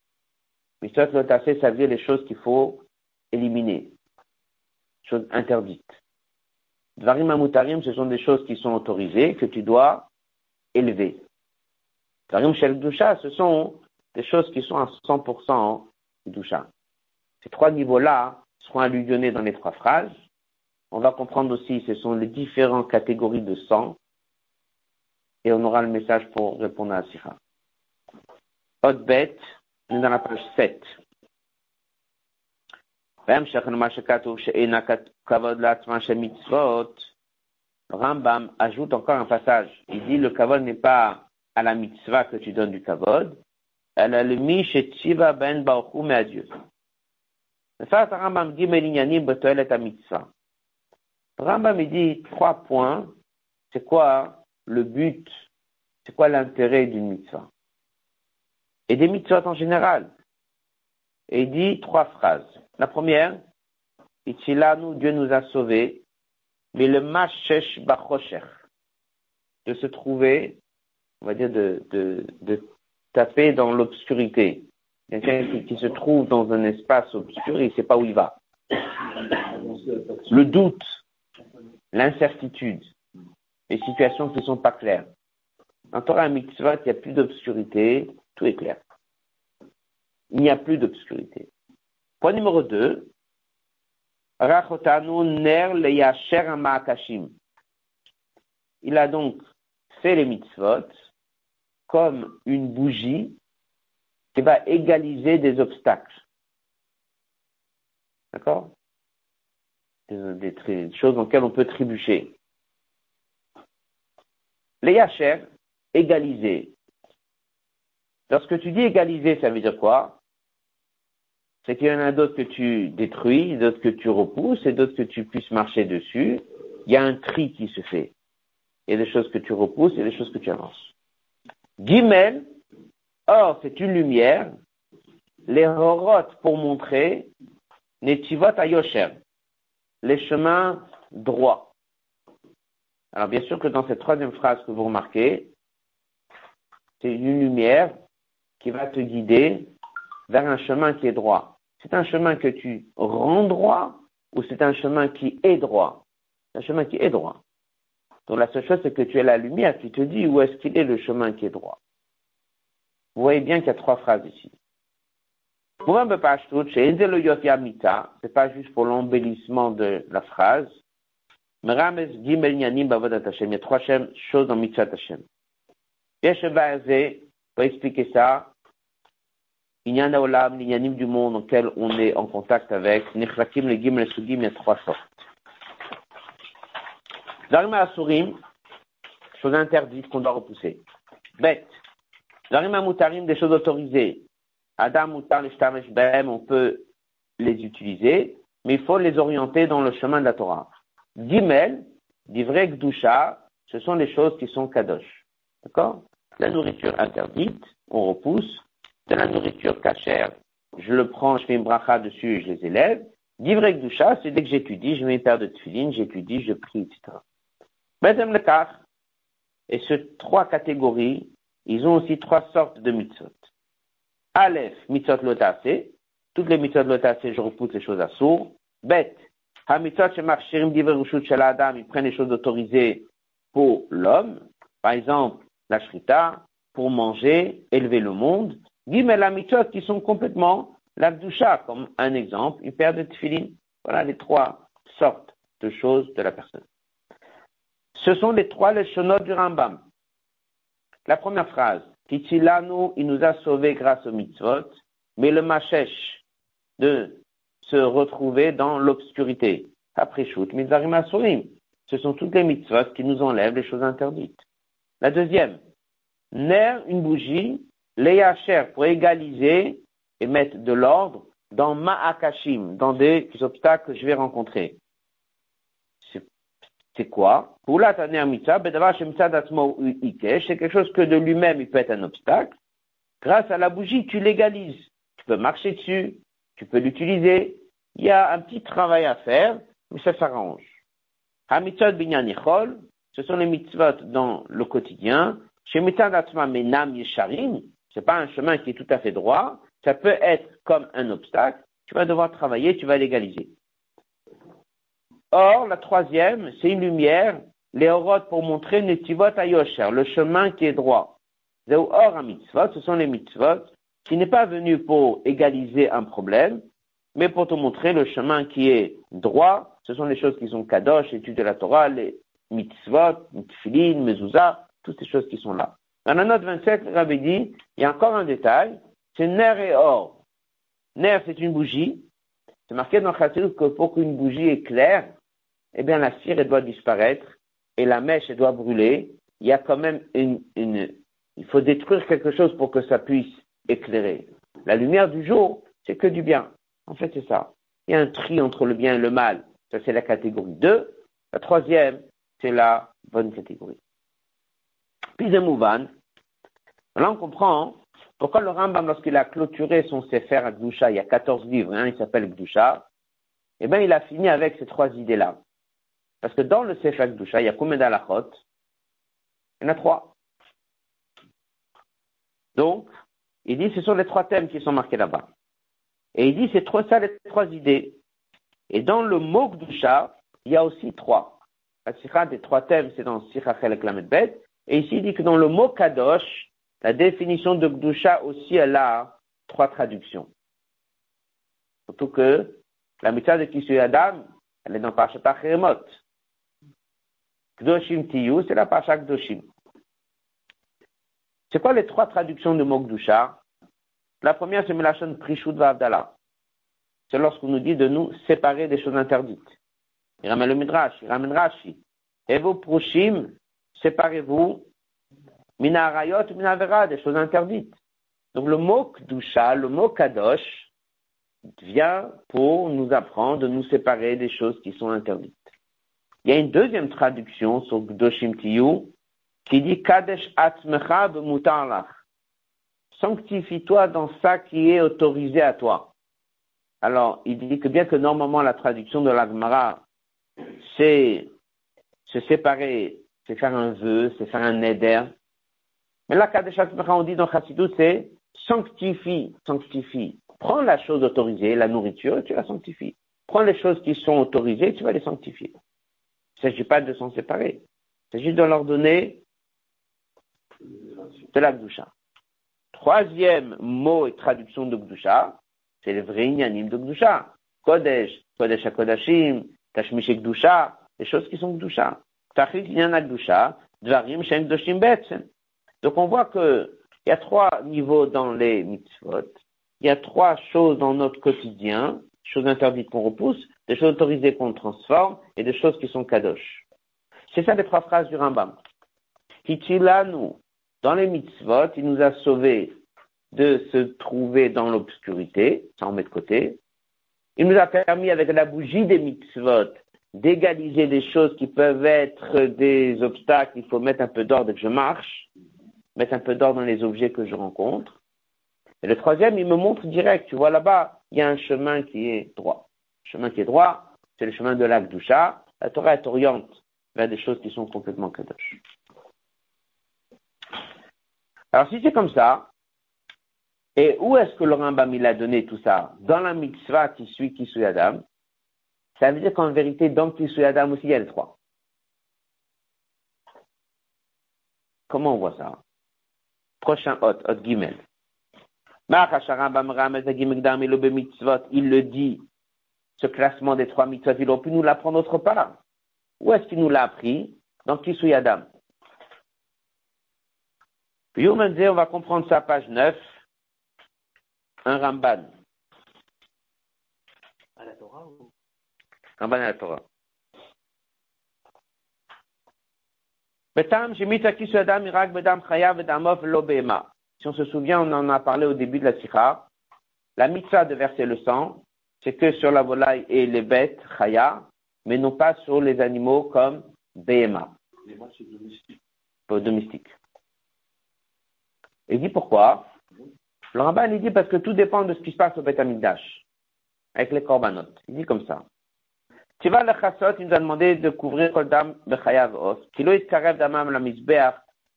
Mitzot lotase, ça veut dire les choses qu'il faut éliminer, choses interdites. Dvarim amutarim, ce sont des choses qui sont autorisées, que tu dois élever. Dvarim shebekdusha, ce sont des choses qui sont à 100% ces trois niveaux-là seront allusionnés dans les trois phrases. On va comprendre aussi ce sont les différentes catégories de sang et on aura le message pour répondre à Sira. Autre bête, on est dans la page 7. Rambam ajoute encore un passage. Il dit le kavod n'est pas à la mitzvah que tu donnes du kavod, elle a le Tziva ben Baruchou, mais à Dieu. Rambam dit Rambam dit trois points. C'est quoi le but? C'est quoi l'intérêt d'une mitzvah? Et des mitzvahs en général. Et il dit trois phrases. La première, nous, Dieu nous a sauvés, mais le Mashesh Bachosher, de se trouver, on va dire, de, taper dans l'obscurité. Quelqu'un qui, se trouve dans un espace obscur, il ne sait pas où il va. Le doute, l'incertitude, les situations qui ne sont pas claires. En Torah Mitzvah, il n'y a plus d'obscurité, tout est clair. Il n'y a plus d'obscurité. Point numéro 2. Ner Il a donc fait les mitzvot comme une bougie qui va égaliser des obstacles. D'accord? Des, choses dans lesquelles on peut trébucher. Les yacher, égaliser. Lorsque tu dis égaliser, ça veut dire quoi? C'est qu'il y en a d'autres que tu détruis, d'autres que tu repousses et d'autres que tu puisses marcher dessus. Il y a un tri qui se fait. Il y a des choses que tu repousses et des choses que tu avances. Gimel, or c'est une lumière, les horotes pour montrer, Netivot Ayosher, les chemins droits. Alors bien sûr que dans cette troisième phrase que vous remarquez, c'est une lumière qui va te guider vers un chemin qui est droit. C'est un chemin que tu rends droit ou c'est un chemin qui est droit? C'est un chemin qui est droit. Donc la seule chose, c'est que tu as la lumière qui te dit où est-ce qu'il est le chemin qui est droit. Vous voyez bien qu'il y a trois phrases ici. C'est pas juste pour l'embellissement de la phrase. Il y a trois choses dans Mitzvah Hashem. Pour expliquer ça, il y a olam, il du monde auquel on est en contact avec. Nechrakim, le gim, le sugim, il y a trois sortes. Zarima asurim, choses interdites qu'on doit repousser. Bête. Zarima mutarim, des choses autorisées. Adam mutar, les on peut les utiliser, mais il faut les orienter dans le chemin de la Torah. Gimel, vrai gdusha, ce sont les choses qui sont kadosh. D'accord? La nourriture interdite, on repousse. De la nourriture cachère, je le prends, je fais une bracha dessus et je les élève. Divrei gdusha, c'est dès que j'étudie, je mets une paire de tefilines, j'étudie, je prie, etc. Bezem le Et ces trois catégories, ils ont aussi trois sortes de mitzvot. Aleph, mitzvot lotase. Toutes les mitzvot lotase, je repousse les choses à sourd. Bet, ha-mitzvot shemarchirim diverushut shel adam, ils prennent les choses autorisées pour l'homme. Par exemple, la shrita, pour manger, élever le monde. Gimel la mitzvot qui sont complètement l'abdusha, comme un exemple, une paire de tefillin. Voilà les trois sortes de choses de la personne. Ce sont les trois lechonotes du Rambam. La première phrase, Titilano, il nous a sauvés grâce au mitzvot, mais le machesh de se retrouver dans l'obscurité. Après shoot, mizarim asurim. Ce sont toutes les mitzvot qui nous enlèvent les choses interdites. La deuxième, ner, une bougie, leyacher, pour égaliser et mettre de l'ordre dans ma'akashim, dans des obstacles que je vais rencontrer c'est quoi? Ben, C'est quelque chose que de lui-même, il peut être un obstacle. Grâce à la bougie, tu légalises. Tu peux marcher dessus, tu peux l'utiliser. Il y a un petit travail à faire, mais ça s'arrange. ce sont les mitzvot dans le quotidien. Chez Menam Yesharim, c'est pas un chemin qui est tout à fait droit. Ça peut être comme un obstacle. Tu vas devoir travailler, tu vas légaliser. Or, la troisième, c'est une lumière, les pour montrer Netivot Ayosher, le chemin qui est droit. Or mitzvot, ce sont les mitzvot, qui n'est pas venu pour égaliser un problème, mais pour te montrer le chemin qui est droit. Ce sont les choses qui sont kadosh, études de la Torah, les mitzvot, mitfilin, mezuzah, toutes ces choses qui sont là. Dans la note 27, le rabbi dit, il y a encore un détail, c'est ner et or. Ner, c'est une bougie. C'est marqué dans Chassidut que pour qu'une bougie éclaire, eh bien la cire doit disparaître et la mèche doit brûler. Il y a quand même une, il faut détruire quelque chose pour que ça puisse éclairer. La lumière du jour, c'est que du bien. En fait, c'est ça. Il y a un tri entre le bien et le mal. Ça, c'est la catégorie 2. La troisième, c'est la bonne catégorie. Puis. Là, on comprend pourquoi le Rambam, lorsqu'il a clôturé son Sefer à il y a 14 livres, hein, il s'appelle Gdusha, eh bien, il a fini avec ces trois idées-là. Parce que dans le Sefer Gdusha, il y a combien d'alachot Il y en a trois. Donc, il dit ce sont les trois thèmes qui sont marqués là-bas. Et il dit c'est trois ça les trois idées. Et dans le mot Gdusha, il y a aussi trois. La des trois thèmes, c'est dans Sikha Chelek Bet. Et ici, il dit que dans le mot Kadosh, la définition de Gdusha aussi, elle a trois traductions. Surtout que la mitzvah de Kisui Adam, elle est dans Parashat Achiremot. Kdoshim Tiyu, c'est la Pacha Kdoshim. C'est quoi les trois traductions de Mokdusha La première, c'est Melachon Prishud Vavdala. C'est lorsqu'on nous dit de nous séparer des choses interdites. Il ramène le Midrash, il ramène Rashi. Et vous, Prushim, séparez-vous, Mina Arayot, Mina Vera, des choses interdites. Donc le mot Kdusha, le mot Kadosh, vient pour nous apprendre de nous séparer des choses qui sont interdites. Il y a une deuxième traduction sur Gdoshim Tiyu qui dit Kadesh Atzmecha Sanctifie-toi dans ça qui est autorisé à toi. Alors, il dit que bien que normalement la traduction de l'Agmara, c'est se séparer, c'est faire un vœu, c'est faire un neder. Mais là, on dit dans Chassidou, c'est sanctifie, sanctifie. Prends la chose autorisée, la nourriture, et tu la sanctifies. Prends les choses qui sont autorisées, tu vas les sanctifier. Il ne s'agit pas de s'en séparer. Il s'agit de leur donner de la Gdusha. Troisième mot et traduction de Gdusha, c'est le vrai inyanim de Gdusha. Kodesh, Kodesh HaKodashim, Tashmish Gdusha, les choses qui sont Gdusha. Tachit inyan Gdusha, Dvarim Shem Gdoshim Betzen. Donc on voit que il y a trois niveaux dans les mitzvot. Il y a trois choses dans notre quotidien, choses interdites qu'on repousse, des choses autorisées qu'on transforme et des choses qui sont kadosh. C'est ça les trois phrases du Rambam. nous, dans les mitzvot, il nous a sauvés de se trouver dans l'obscurité, ça on met de côté. Il nous a permis avec la bougie des mitzvot d'égaliser des choses qui peuvent être des obstacles, il faut mettre un peu d'ordre et que je marche mettre un peu d'ordre dans les objets que je rencontre. Et le troisième, il me montre direct, tu vois là-bas, il y a un chemin qui est droit. Le chemin qui est droit, c'est le chemin de l'Akdoucha. La Torah t'oriente vers des choses qui sont complètement kadosh. Alors si c'est comme ça, et où est-ce que le Rambam il a donné tout ça? Dans la mitzvah qui suit Kisui Adam, ça veut dire qu'en vérité, dans Kisui Adam aussi, il y a les trois. Comment on voit ça? Prochain hot, hot gimel. Il le dit, ce classement des trois mitzvot, il aurait pu nous l'apprendre autre part. Où est-ce qu'il nous l'a appris? Dans Kisui Adam. Puis on va comprendre ça, page 9, un Ramban. À la Torah ou? Ramban à la Torah. Si on se souvient, on en a parlé au début de la sikha. La mitzvah de verser le sang, c'est que sur la volaille et les bêtes, chaya, mais non pas sur les animaux comme behema. Pas domestique. Il dit pourquoi? Le rabbin il dit parce que tout dépend de ce qui se passe au Beth avec les korbanot. Il dit comme ça. Tu vas le chassot, il nous a demandé de couvrir Kol Dam Bechayav Os. Kilo Iskarev Damam la Misbeach.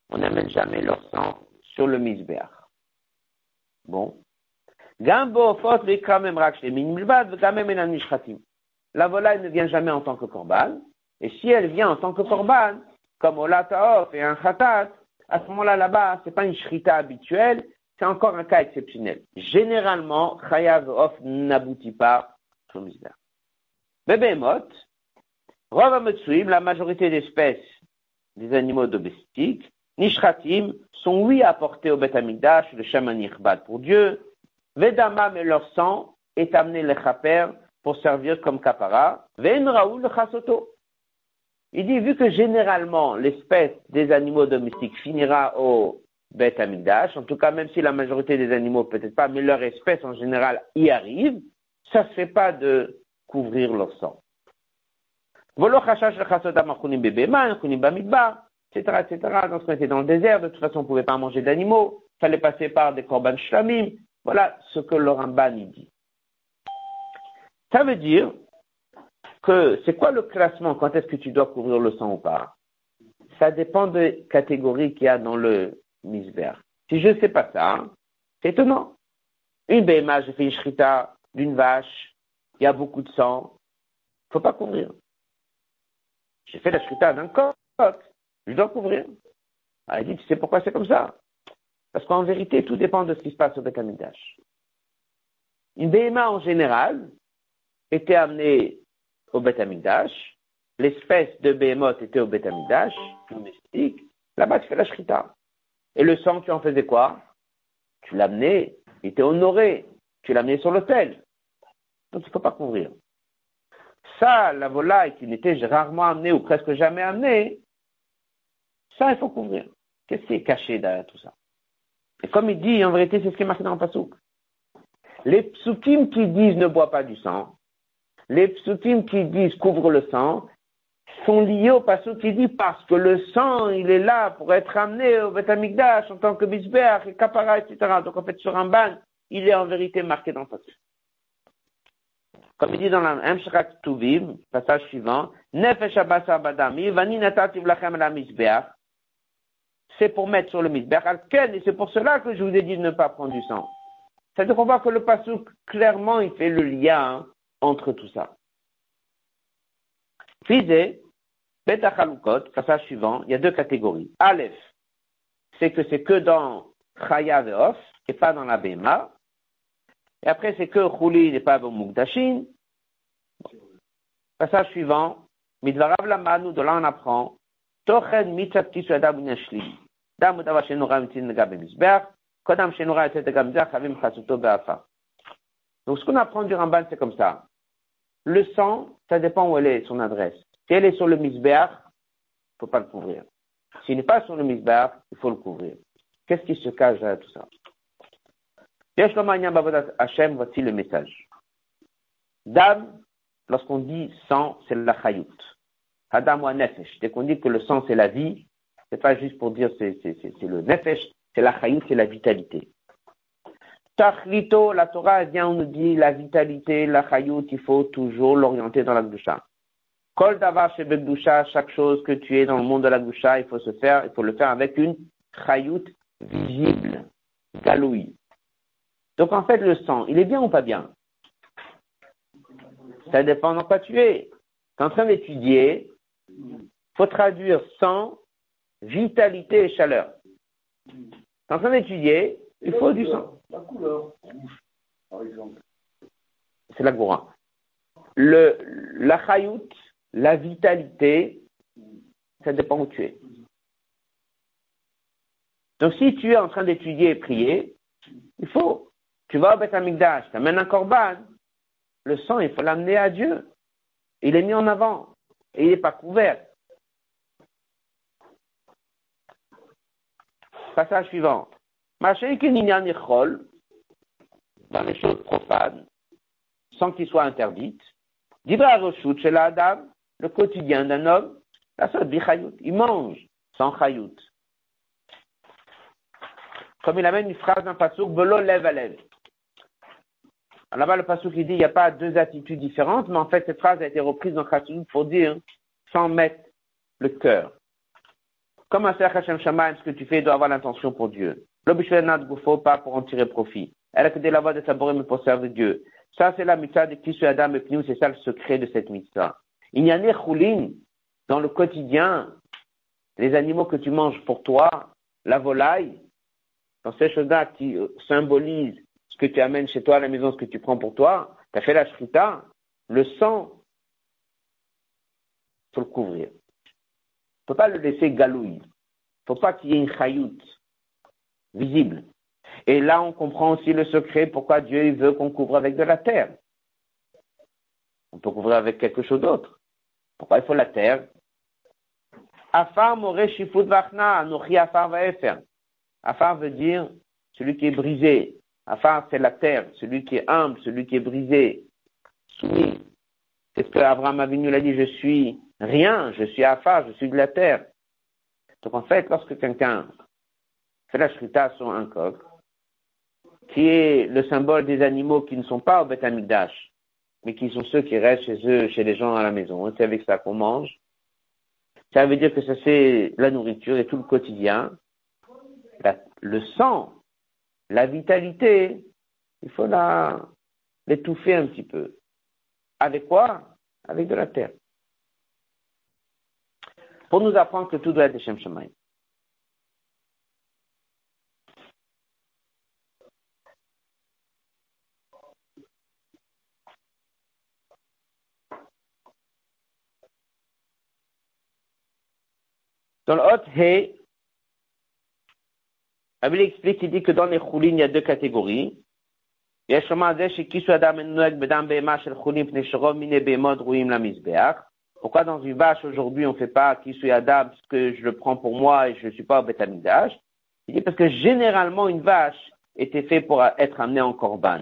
On n'amène jamais leur sang sur le Misbeach. Bon. Gambo Fot Lekramem Rak Shlemin Milvad, Gamem Enan Mishchatim. La volaille ne vient jamais en tant que korban. Et si elle vient en tant que korban, comme Olataof et un Khatat, à ce moment-là, là-bas, c'est pas une shrita habituelle, c'est encore un cas exceptionnel. Généralement, Chayav Off n'aboutit pas au Misbeach. Bébémot, Rova la majorité d'espèces des animaux domestiques, Nishratim, sont oui apportés au Beth Amikdash, le Shaman pour Dieu. Vedamam et leur sang est amené le chaper pour servir comme kapara. Ven le chasoto. Il dit, vu que généralement l'espèce des animaux domestiques finira au Beth Amikdash, en tout cas même si la majorité des animaux peut-être pas, mais leur espèce en général y arrive, ça se fait pas de couvrir leur sang. etc., etc. Dans était dans le désert, de toute façon, on ne pouvait pas manger d'animaux, il fallait passer par des korban shlamim. Voilà ce que le dit. Ça veut dire que c'est quoi le classement? Quand est-ce que tu dois couvrir le sang ou pas? Ça dépend des catégories qu'il y a dans le misber. Si je ne sais pas ça, c'est étonnant. Une BMA, j'ai fait une shrita d'une vache, il y a beaucoup de sang, il ne faut pas couvrir. J'ai fait la shrita d'un coq, je dois couvrir. Ah, il dit, tu sais pourquoi c'est comme ça? Parce qu'en vérité, tout dépend de ce qui se passe au Beth Une BMA en général était amenée au Beth l'espèce de Behemoth était au Beth domestique, là-bas tu fais la shrita. Et le sang, tu en faisais quoi? Tu l'amenais, il était honoré, tu l'amenais sur l'autel. Donc il ne faut pas couvrir. Ça, la volaille qui n'était rarement amenée ou presque jamais amenée, ça, il faut couvrir. Qu'est-ce qui est caché derrière tout ça? Et comme il dit, en vérité, c'est ce qui est marqué dans le pasouk. Les psukim qui disent ne bois pas du sang, les psukim qui disent couvre le sang, sont liés au pasouk qui dit parce que le sang, il est là pour être amené au Betamikdash en tant que bisber, et etc. Donc en fait, sur un ban, il est en vérité marqué dans le pasouk. Comme il dit dans la Mshrak Tuvim, passage suivant, Nefesh Badami, la. C'est pour mettre sur le Misbeach Alken, et c'est pour cela que je vous ai dit de ne pas prendre du sang. C'est-à-dire qu'on voit que le Pasuk, clairement, il fait le lien entre tout ça. Fizé, Beta Chalukot, passage suivant, il y a deux catégories. Aleph, c'est que c'est que dans Chaya Veof, et pas dans la Bema. Et après, c'est que Chouli n'est pas dans Mugdashin. Passage suivant, Midvarav on. Donc ce qu'on apprend du Ramban, c'est comme ça. Le sang, ça dépend où elle est, son adresse. Si elle est sur le misber, il faut pas le couvrir. S'il n'est pas sur le misber, il faut le couvrir. Qu'est-ce qui se cache derrière tout ça? Hachem, voici le message. Lorsqu'on dit sang, c'est la chayout. Adam ou nefesh. Dès qu'on dit que le sang, c'est la vie, c'est pas juste pour dire c'est, le nefesh, c'est la chayout, c'est la vitalité. Tachlito, la Torah vient, on nous dit la vitalité, la chayout, il faut toujours l'orienter dans la gdusha. Kol davar shebegdusha, chaque chose que tu es dans le monde de la gdusha, il faut se faire, il faut le faire avec une chayout visible, galoui. Donc en fait, le sang, il est bien ou pas bien? Ça dépend dans quoi tu es. Tu es en train d'étudier, il faut traduire sang, vitalité et chaleur. Tu es en train d'étudier, il faut du sang. La couleur, par exemple. C'est la goura. Le, la chayout, la vitalité, ça dépend où tu es. Donc si tu es en train d'étudier et prier, il faut tu vas au Beth Amikdash, tu amènes un korban, le sang, il faut l'amener à Dieu. Il est mis en avant et il n'est pas couvert. Passage suivant. dans les choses profanes, sans qu'il soit interdite, chez le quotidien d'un homme, la il mange sans chayout. Comme il amène une phrase d'un pasouk, Belo lève à lève. Là-bas, le passage qui dit il n'y a pas deux attitudes différentes, mais en fait, cette phrase a été reprise dans Chassidut pour dire sans mettre le cœur. Comme un Serach Hashem Shamaim, ce que tu fais doit avoir l'intention pour Dieu. L'obishvenat faut pas pour en tirer profit. Elle a que la voix de Saborim mais pour servir Dieu. Ça, c'est la mitzvah de Kishu Adam et Pniou, c'est ça le secret de cette mitzvah. Il y a choulin dans le quotidien, les animaux que tu manges pour toi, la volaille, dans ces choses-là qui symbolisent ce que tu amènes chez toi à la maison, ce que tu prends pour toi, tu as fait la shrita, le sang, faut le couvrir. Il faut pas le laisser galouille. Il faut pas qu'il y ait une chayout visible. Et là, on comprend aussi le secret pourquoi Dieu veut qu'on couvre avec de la terre. On peut couvrir avec quelque chose d'autre. Pourquoi il faut la terre? Afar vachna, afar Afar veut dire celui qui est brisé, Afar, c'est la terre, celui qui est humble, celui qui est brisé, soumis. C'est ce que Abraham Avinu l'a dit, je suis rien, je suis Afar, je suis de la terre. Donc en fait, lorsque quelqu'un fait la shrita sur un coq, qui est le symbole des animaux qui ne sont pas au Beth Amikdash, mais qui sont ceux qui restent chez eux, chez les gens à la maison. C'est avec ça qu'on mange. Ça veut dire que ça c'est la nourriture et tout le quotidien. le sang la vitalité, il faut la, l'étouffer un petit peu. Avec quoi? Avec de la terre. Pour nous apprendre que tout doit être Shem Shemaim. Dans le Hot Rabbi explique, il dit que dans les choulines, il y a deux catégories. Pourquoi dans une vache aujourd'hui on ne fait pas Kisui Adam parce que je le prends pour moi et je ne suis pas au Betamidash Il dit parce que généralement une vache était faite pour être amenée en korban.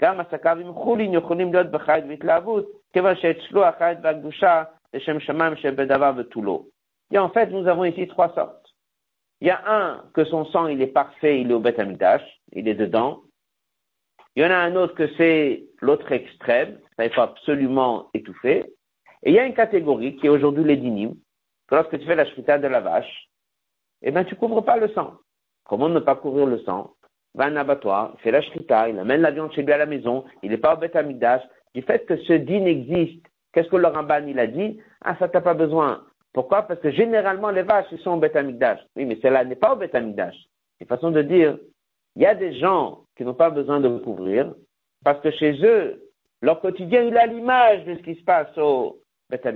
chol shelonyan shekdusha. Gam asakav im chulin yocholim להיות בחי והתלהבות, כיוון שאצלו החי והקדושה לשם שמיים שבדבר ותו Et en fait, nous avons ici trois sortes. Il y a un que son sang, il est parfait, il est au Beth il est dedans. Il y en a un autre que c'est l'autre extrême, ça il faut absolument étouffer. Et il y a une catégorie qui est aujourd'hui les dynimes, que lorsque tu fais la shrita de la vache, eh ben, tu couvres pas le sang. Comment ne pas couvrir le sang? Va un abattoir, fait la shrita, il amène la viande chez lui à la maison, il n'est pas au Beth Du fait que ce din existe, qu'est-ce que le Ramban, il a dit? Ah, ça t'as pas besoin. Pourquoi? Parce que généralement, les vaches, ils sont au Beth Oui, mais celle-là n'est pas au C'est une façon de dire, il y a des gens qui n'ont pas besoin de couvrir, parce que chez eux, leur quotidien, il a l'image de ce qui se passe au Beth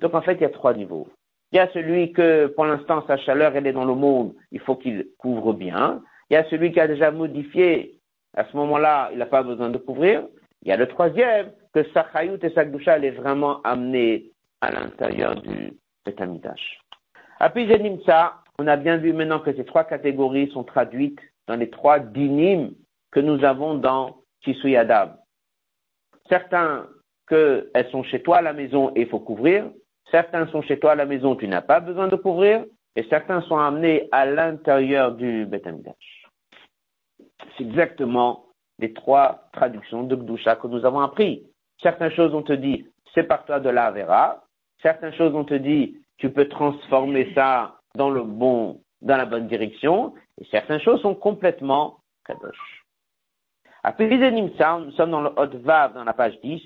Donc en fait, il y a trois niveaux. Il y a celui que, pour l'instant, sa chaleur, elle est dans le monde, il faut qu'il couvre bien. Il y a celui qui a déjà modifié, à ce moment-là, il n'a pas besoin de couvrir. Il y a le troisième, que sa chayout et sa gdoucha, est vraiment amenée à l'intérieur du Betamidash. Après ça, on a bien vu maintenant que ces trois catégories sont traduites dans les trois dynimes que nous avons dans Kisuyadab. Certains qu'elles sont chez toi à la maison et il faut couvrir. Certains sont chez toi à la maison, tu n'as pas besoin de couvrir. Et certains sont amenés à l'intérieur du Betamidash. C'est exactement les trois traductions de Gdusha que nous avons appris. Certaines choses, on te dit, sépare-toi de la Vera. Certaines choses, on te dit, tu peux transformer ça dans le bon, dans la bonne direction. Et certaines choses sont complètement kadosh. Après nous sommes dans le Hot Vav, dans la page 10.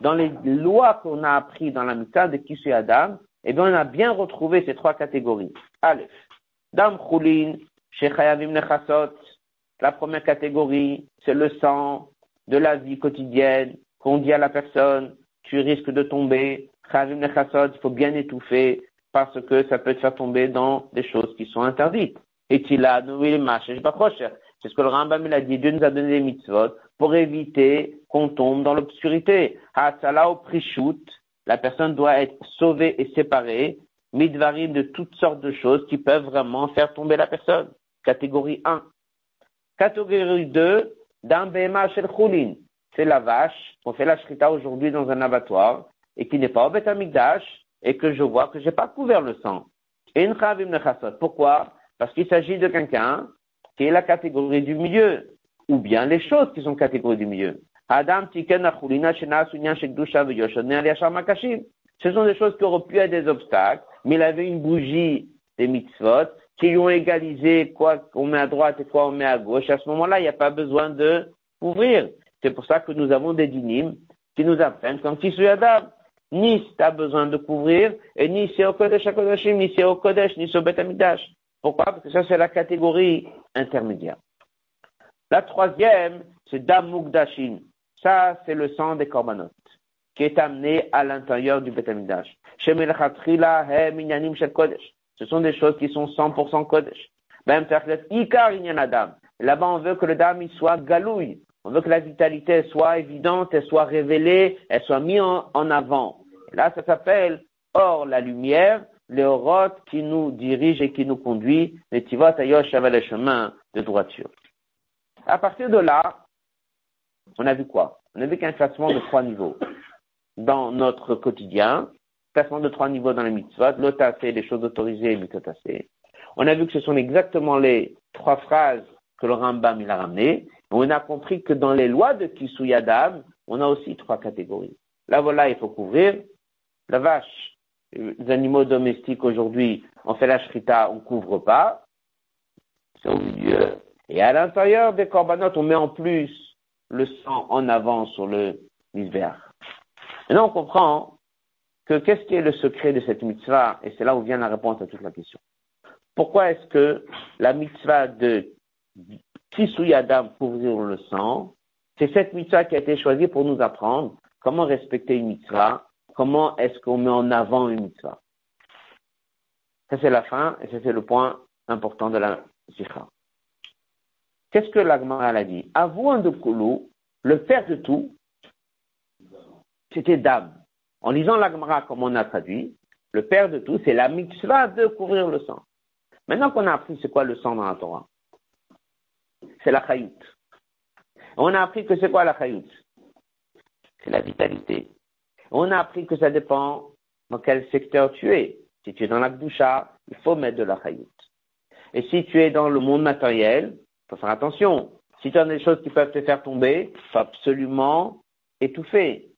Dans les lois qu'on a appris dans la mitzvah de Kishu Adam, eh bien, on a bien retrouvé ces trois catégories. Aleph. Dam Chulin, Shechayavim Nechasot. La première catégorie, c'est le sang de la vie quotidienne qu'on dit à la personne, tu risques de tomber. Chavim Nechasot, il faut bien étouffer parce que ça peut te faire tomber dans des choses qui sont interdites. Et il a, c'est ce que le Rambam il a dit. Dieu nous a donné des mitzvot pour éviter qu'on tombe dans l'obscurité. La personne doit être sauvée et séparée, midvarim de toutes sortes de choses qui peuvent vraiment faire tomber la personne. Catégorie 1. Catégorie 2, d'un shel chulin. C'est la vache qu'on fait la shrita aujourd'hui dans un abattoir et qui n'est pas au Beth et que je vois que j'ai pas couvert le sang. Pourquoi? Parce qu'il s'agit de quelqu'un qui est la catégorie du milieu, ou bien les choses qui sont catégorie du milieu. Adam Ce sont des choses qui auraient pu être des obstacles, mais il avait une bougie des mitzvot qui lui ont égalisé quoi on met à droite et quoi on met à gauche. À ce moment-là, il n'y a pas besoin de couvrir. C'est pour ça que nous avons des dynimes qui nous apprennent comme Tissu Adam. Ni tu as besoin de couvrir, et ni c'est au Kodesh ni c'est au Kodesh, ni c'est au pourquoi? Parce que ça, c'est la catégorie intermédiaire. La troisième, c'est Damugdashin. Ça, c'est le sang des korbanot qui est amené à l'intérieur du Betamidash. Ce sont des choses qui sont 100% Kodesh. Là-bas, on veut que le dame soit galouille. On veut que la vitalité soit évidente, elle soit révélée, elle soit mise en, avant. là, ça s'appelle Or la lumière, orotes qui nous dirigent et qui nous conduit, les tivot ayosh avec les chemins de droiture. À partir de là, on a vu quoi? On a vu qu'un classement de trois niveaux dans notre quotidien, classement de trois niveaux dans les mitzvot, l'otassé, les choses autorisées et. On a vu que ce sont exactement les trois phrases que le Rambam il a ramenées. On a compris que dans les lois de Kisuyadam, on a aussi trois catégories. La voilà, il faut couvrir. La vache, les animaux domestiques aujourd'hui, on fait la shrita, on couvre pas. C'est au milieu. Et à l'intérieur des corbanotes, on met en plus le sang en avant sur le misbéach. Maintenant, on comprend que qu'est-ce qui est le secret de cette mitzvah, et c'est là où vient la réponse à toute la question. Pourquoi est-ce que la mitzvah de Kisuyadam couvrir le sang, c'est cette mitzvah qui a été choisie pour nous apprendre comment respecter une mitzvah, comment est-ce qu'on met en avant une mitzvah? Ça, c'est la fin, et ça, c'est le point important de la sikha. Qu'est-ce que l'Agmara a dit? Avouant de Koulou, le père de tout, c'était Dam. En lisant l'Agmara comme on a traduit, le père de tout, c'est la mitzvah de couvrir le sang. Maintenant qu'on a appris c'est quoi le sang dans la Torah, c'est la chayout. On a appris que c'est quoi la chayout? C'est la vitalité. On a appris que ça dépend dans quel secteur tu es. Si tu es dans la Gdusha, il faut mettre de la chayout. Et si tu es dans le monde matériel, il faut faire attention. Si tu as des choses qui peuvent te faire tomber, il faut absolument étouffer.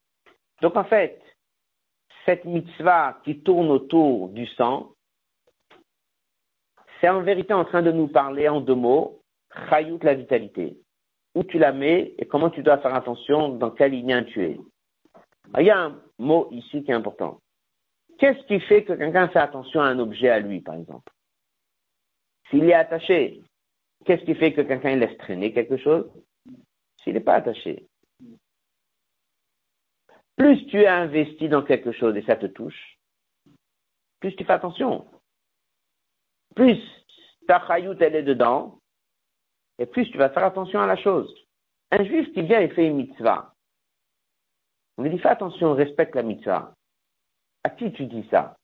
Donc en fait, cette mitzvah qui tourne autour du sang, c'est en vérité en train de nous parler en deux mots, chayout la vitalité. Où tu la mets et comment tu dois faire attention dans quel lien tu es. il y a un mot ici qui est important. Qu'est-ce qui fait que quelqu'un fait attention à un objet à lui, par exemple? S'il est attaché, qu'est-ce qui fait que quelqu'un laisse traîner quelque chose? S'il n'est pas attaché. Plus tu es investi dans quelque chose et ça te touche, plus tu fais attention. Plus ta chayout, elle est dedans, et plus tu vas faire attention à la chose. Un juif qui vient et fait une mitzvah, on lui dit fais attention, respecte la mitzvah. À qui tu dis ça?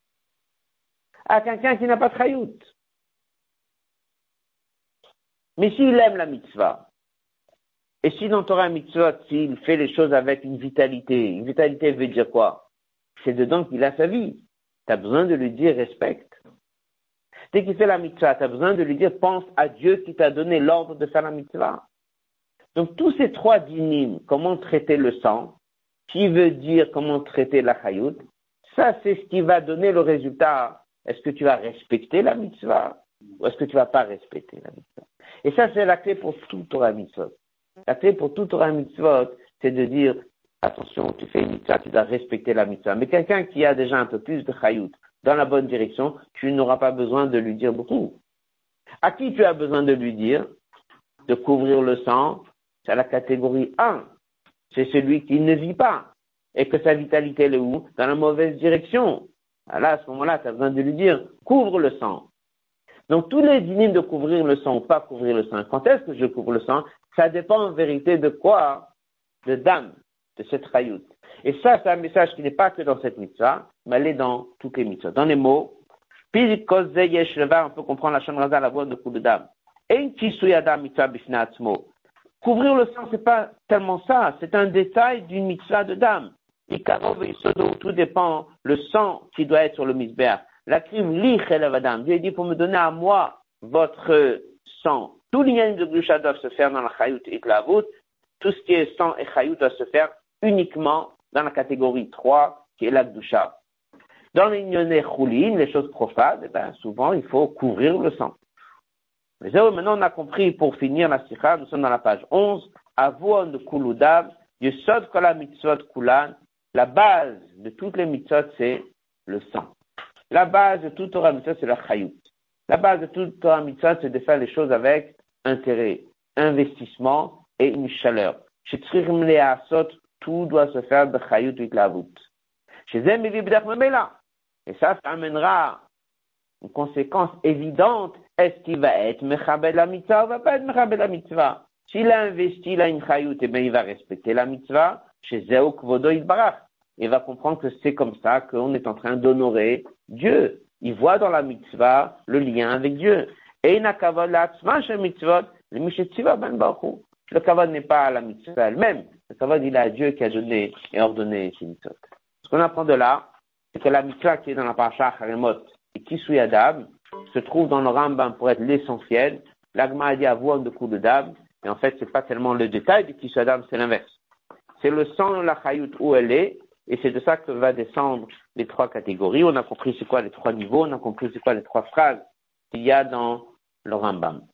À quelqu'un qui n'a pas de chayout. Mais s'il aime la mitzvah, et si dans Torah mitzvah, s'il fait les choses avec une vitalité, une vitalité veut dire quoi? C'est dedans qu'il a sa vie. Tu as besoin de lui dire respecte. Dès qu'il fait la mitzvah, tu as besoin de lui dire pense à Dieu qui t'a donné l'ordre de faire la mitzvah. Donc tous ces trois dynimes, comment traiter le sang, qui veut dire comment traiter la chayout, ça c'est ce qui va donner le résultat. Est-ce que tu vas respecter la mitzvah ou est-ce que tu vas pas respecter la mitzvah? Et ça c'est la clé pour tout Torah mitzvah. La clé pour tout Torah mitzvot, c'est de dire, attention, tu fais une mitzvah, tu dois respecter la mitzvah. Mais quelqu'un qui a déjà un peu plus de chayout dans la bonne direction, tu n'auras pas besoin de lui dire beaucoup. À qui tu as besoin de lui dire de couvrir le sang? C'est la catégorie 1. C'est celui qui ne vit pas et que sa vitalité est où? Dans la mauvaise direction. Là, à ce moment-là, tu as besoin de lui dire couvre le sang. Donc tous les dynimes de couvrir le sang ou pas couvrir le sang. Quand est-ce que je couvre le sang? Ça dépend en vérité de quoi? De dame, de cette rayout. Et ça, c'est un message qui n'est pas que dans cette mitzvah, mais elle est dans toutes les mitzvahs. Dans les mots, on peut comprendre la chamraza, la voix de coup de dame. Couvrir le sang, c'est pas tellement ça, c'est un détail d'une mitzvah de dame. Tout dépend le sang qui doit être sur le misber. La crime li Dieu dit pour me donner à moi votre sang. Tous les de Gdusha doivent se faire dans la Chayut et voûte. Tout ce qui est sang et Chayut doit se faire uniquement dans la catégorie 3, qui est la Gdusha. Dans les Choulin, les choses profanes, eh ben, souvent, il faut couvrir le sang. Mais maintenant, on a compris, pour finir la sikha, nous sommes dans la page 11, Avouon de Kuludav, Yesod Kola Mitzvot Kulan, la base de toutes les mitzvot, c'est le sang. La base de toute Torah mitzvot, c'est la chayut. La base de toute Torah mitzvot, c'est de faire les choses avec intérêt, investissement et une chaleur. Chez tout doit se faire de chayut itlavut. Chez Et ça, ça amènera une conséquence évidente. Est-ce qu'il va être mechabel la mitzvah ou va pas être mechabel la mitzvah? S'il a investi là une chayut, eh bien, il va respecter la mitzvah. Chez Zéo Il va comprendre que c'est comme ça qu'on est en train d'honorer Dieu. Il voit dans la mitzvah le lien avec Dieu. Ben le kavod n'est pas la mitzvah elle-même. Le kavod, il est à Dieu qui a donné et ordonné ces mitzvot. Ce qu'on apprend de là, c'est que la mitzvah qui est dans la parasha Haremot et Kisui Adam se trouve dans le Rambam pour être l'essentiel. L'agma a dit avoir de coup de dame. Et en fait, c'est pas tellement le détail de Kisui Adam, c'est l'inverse. C'est le sang de la chayut où elle est, et c'est de ça que va descendre les trois catégories. On a compris c'est quoi les trois niveaux, on a compris c'est quoi les trois phrases qu'il y a dans le Rambam.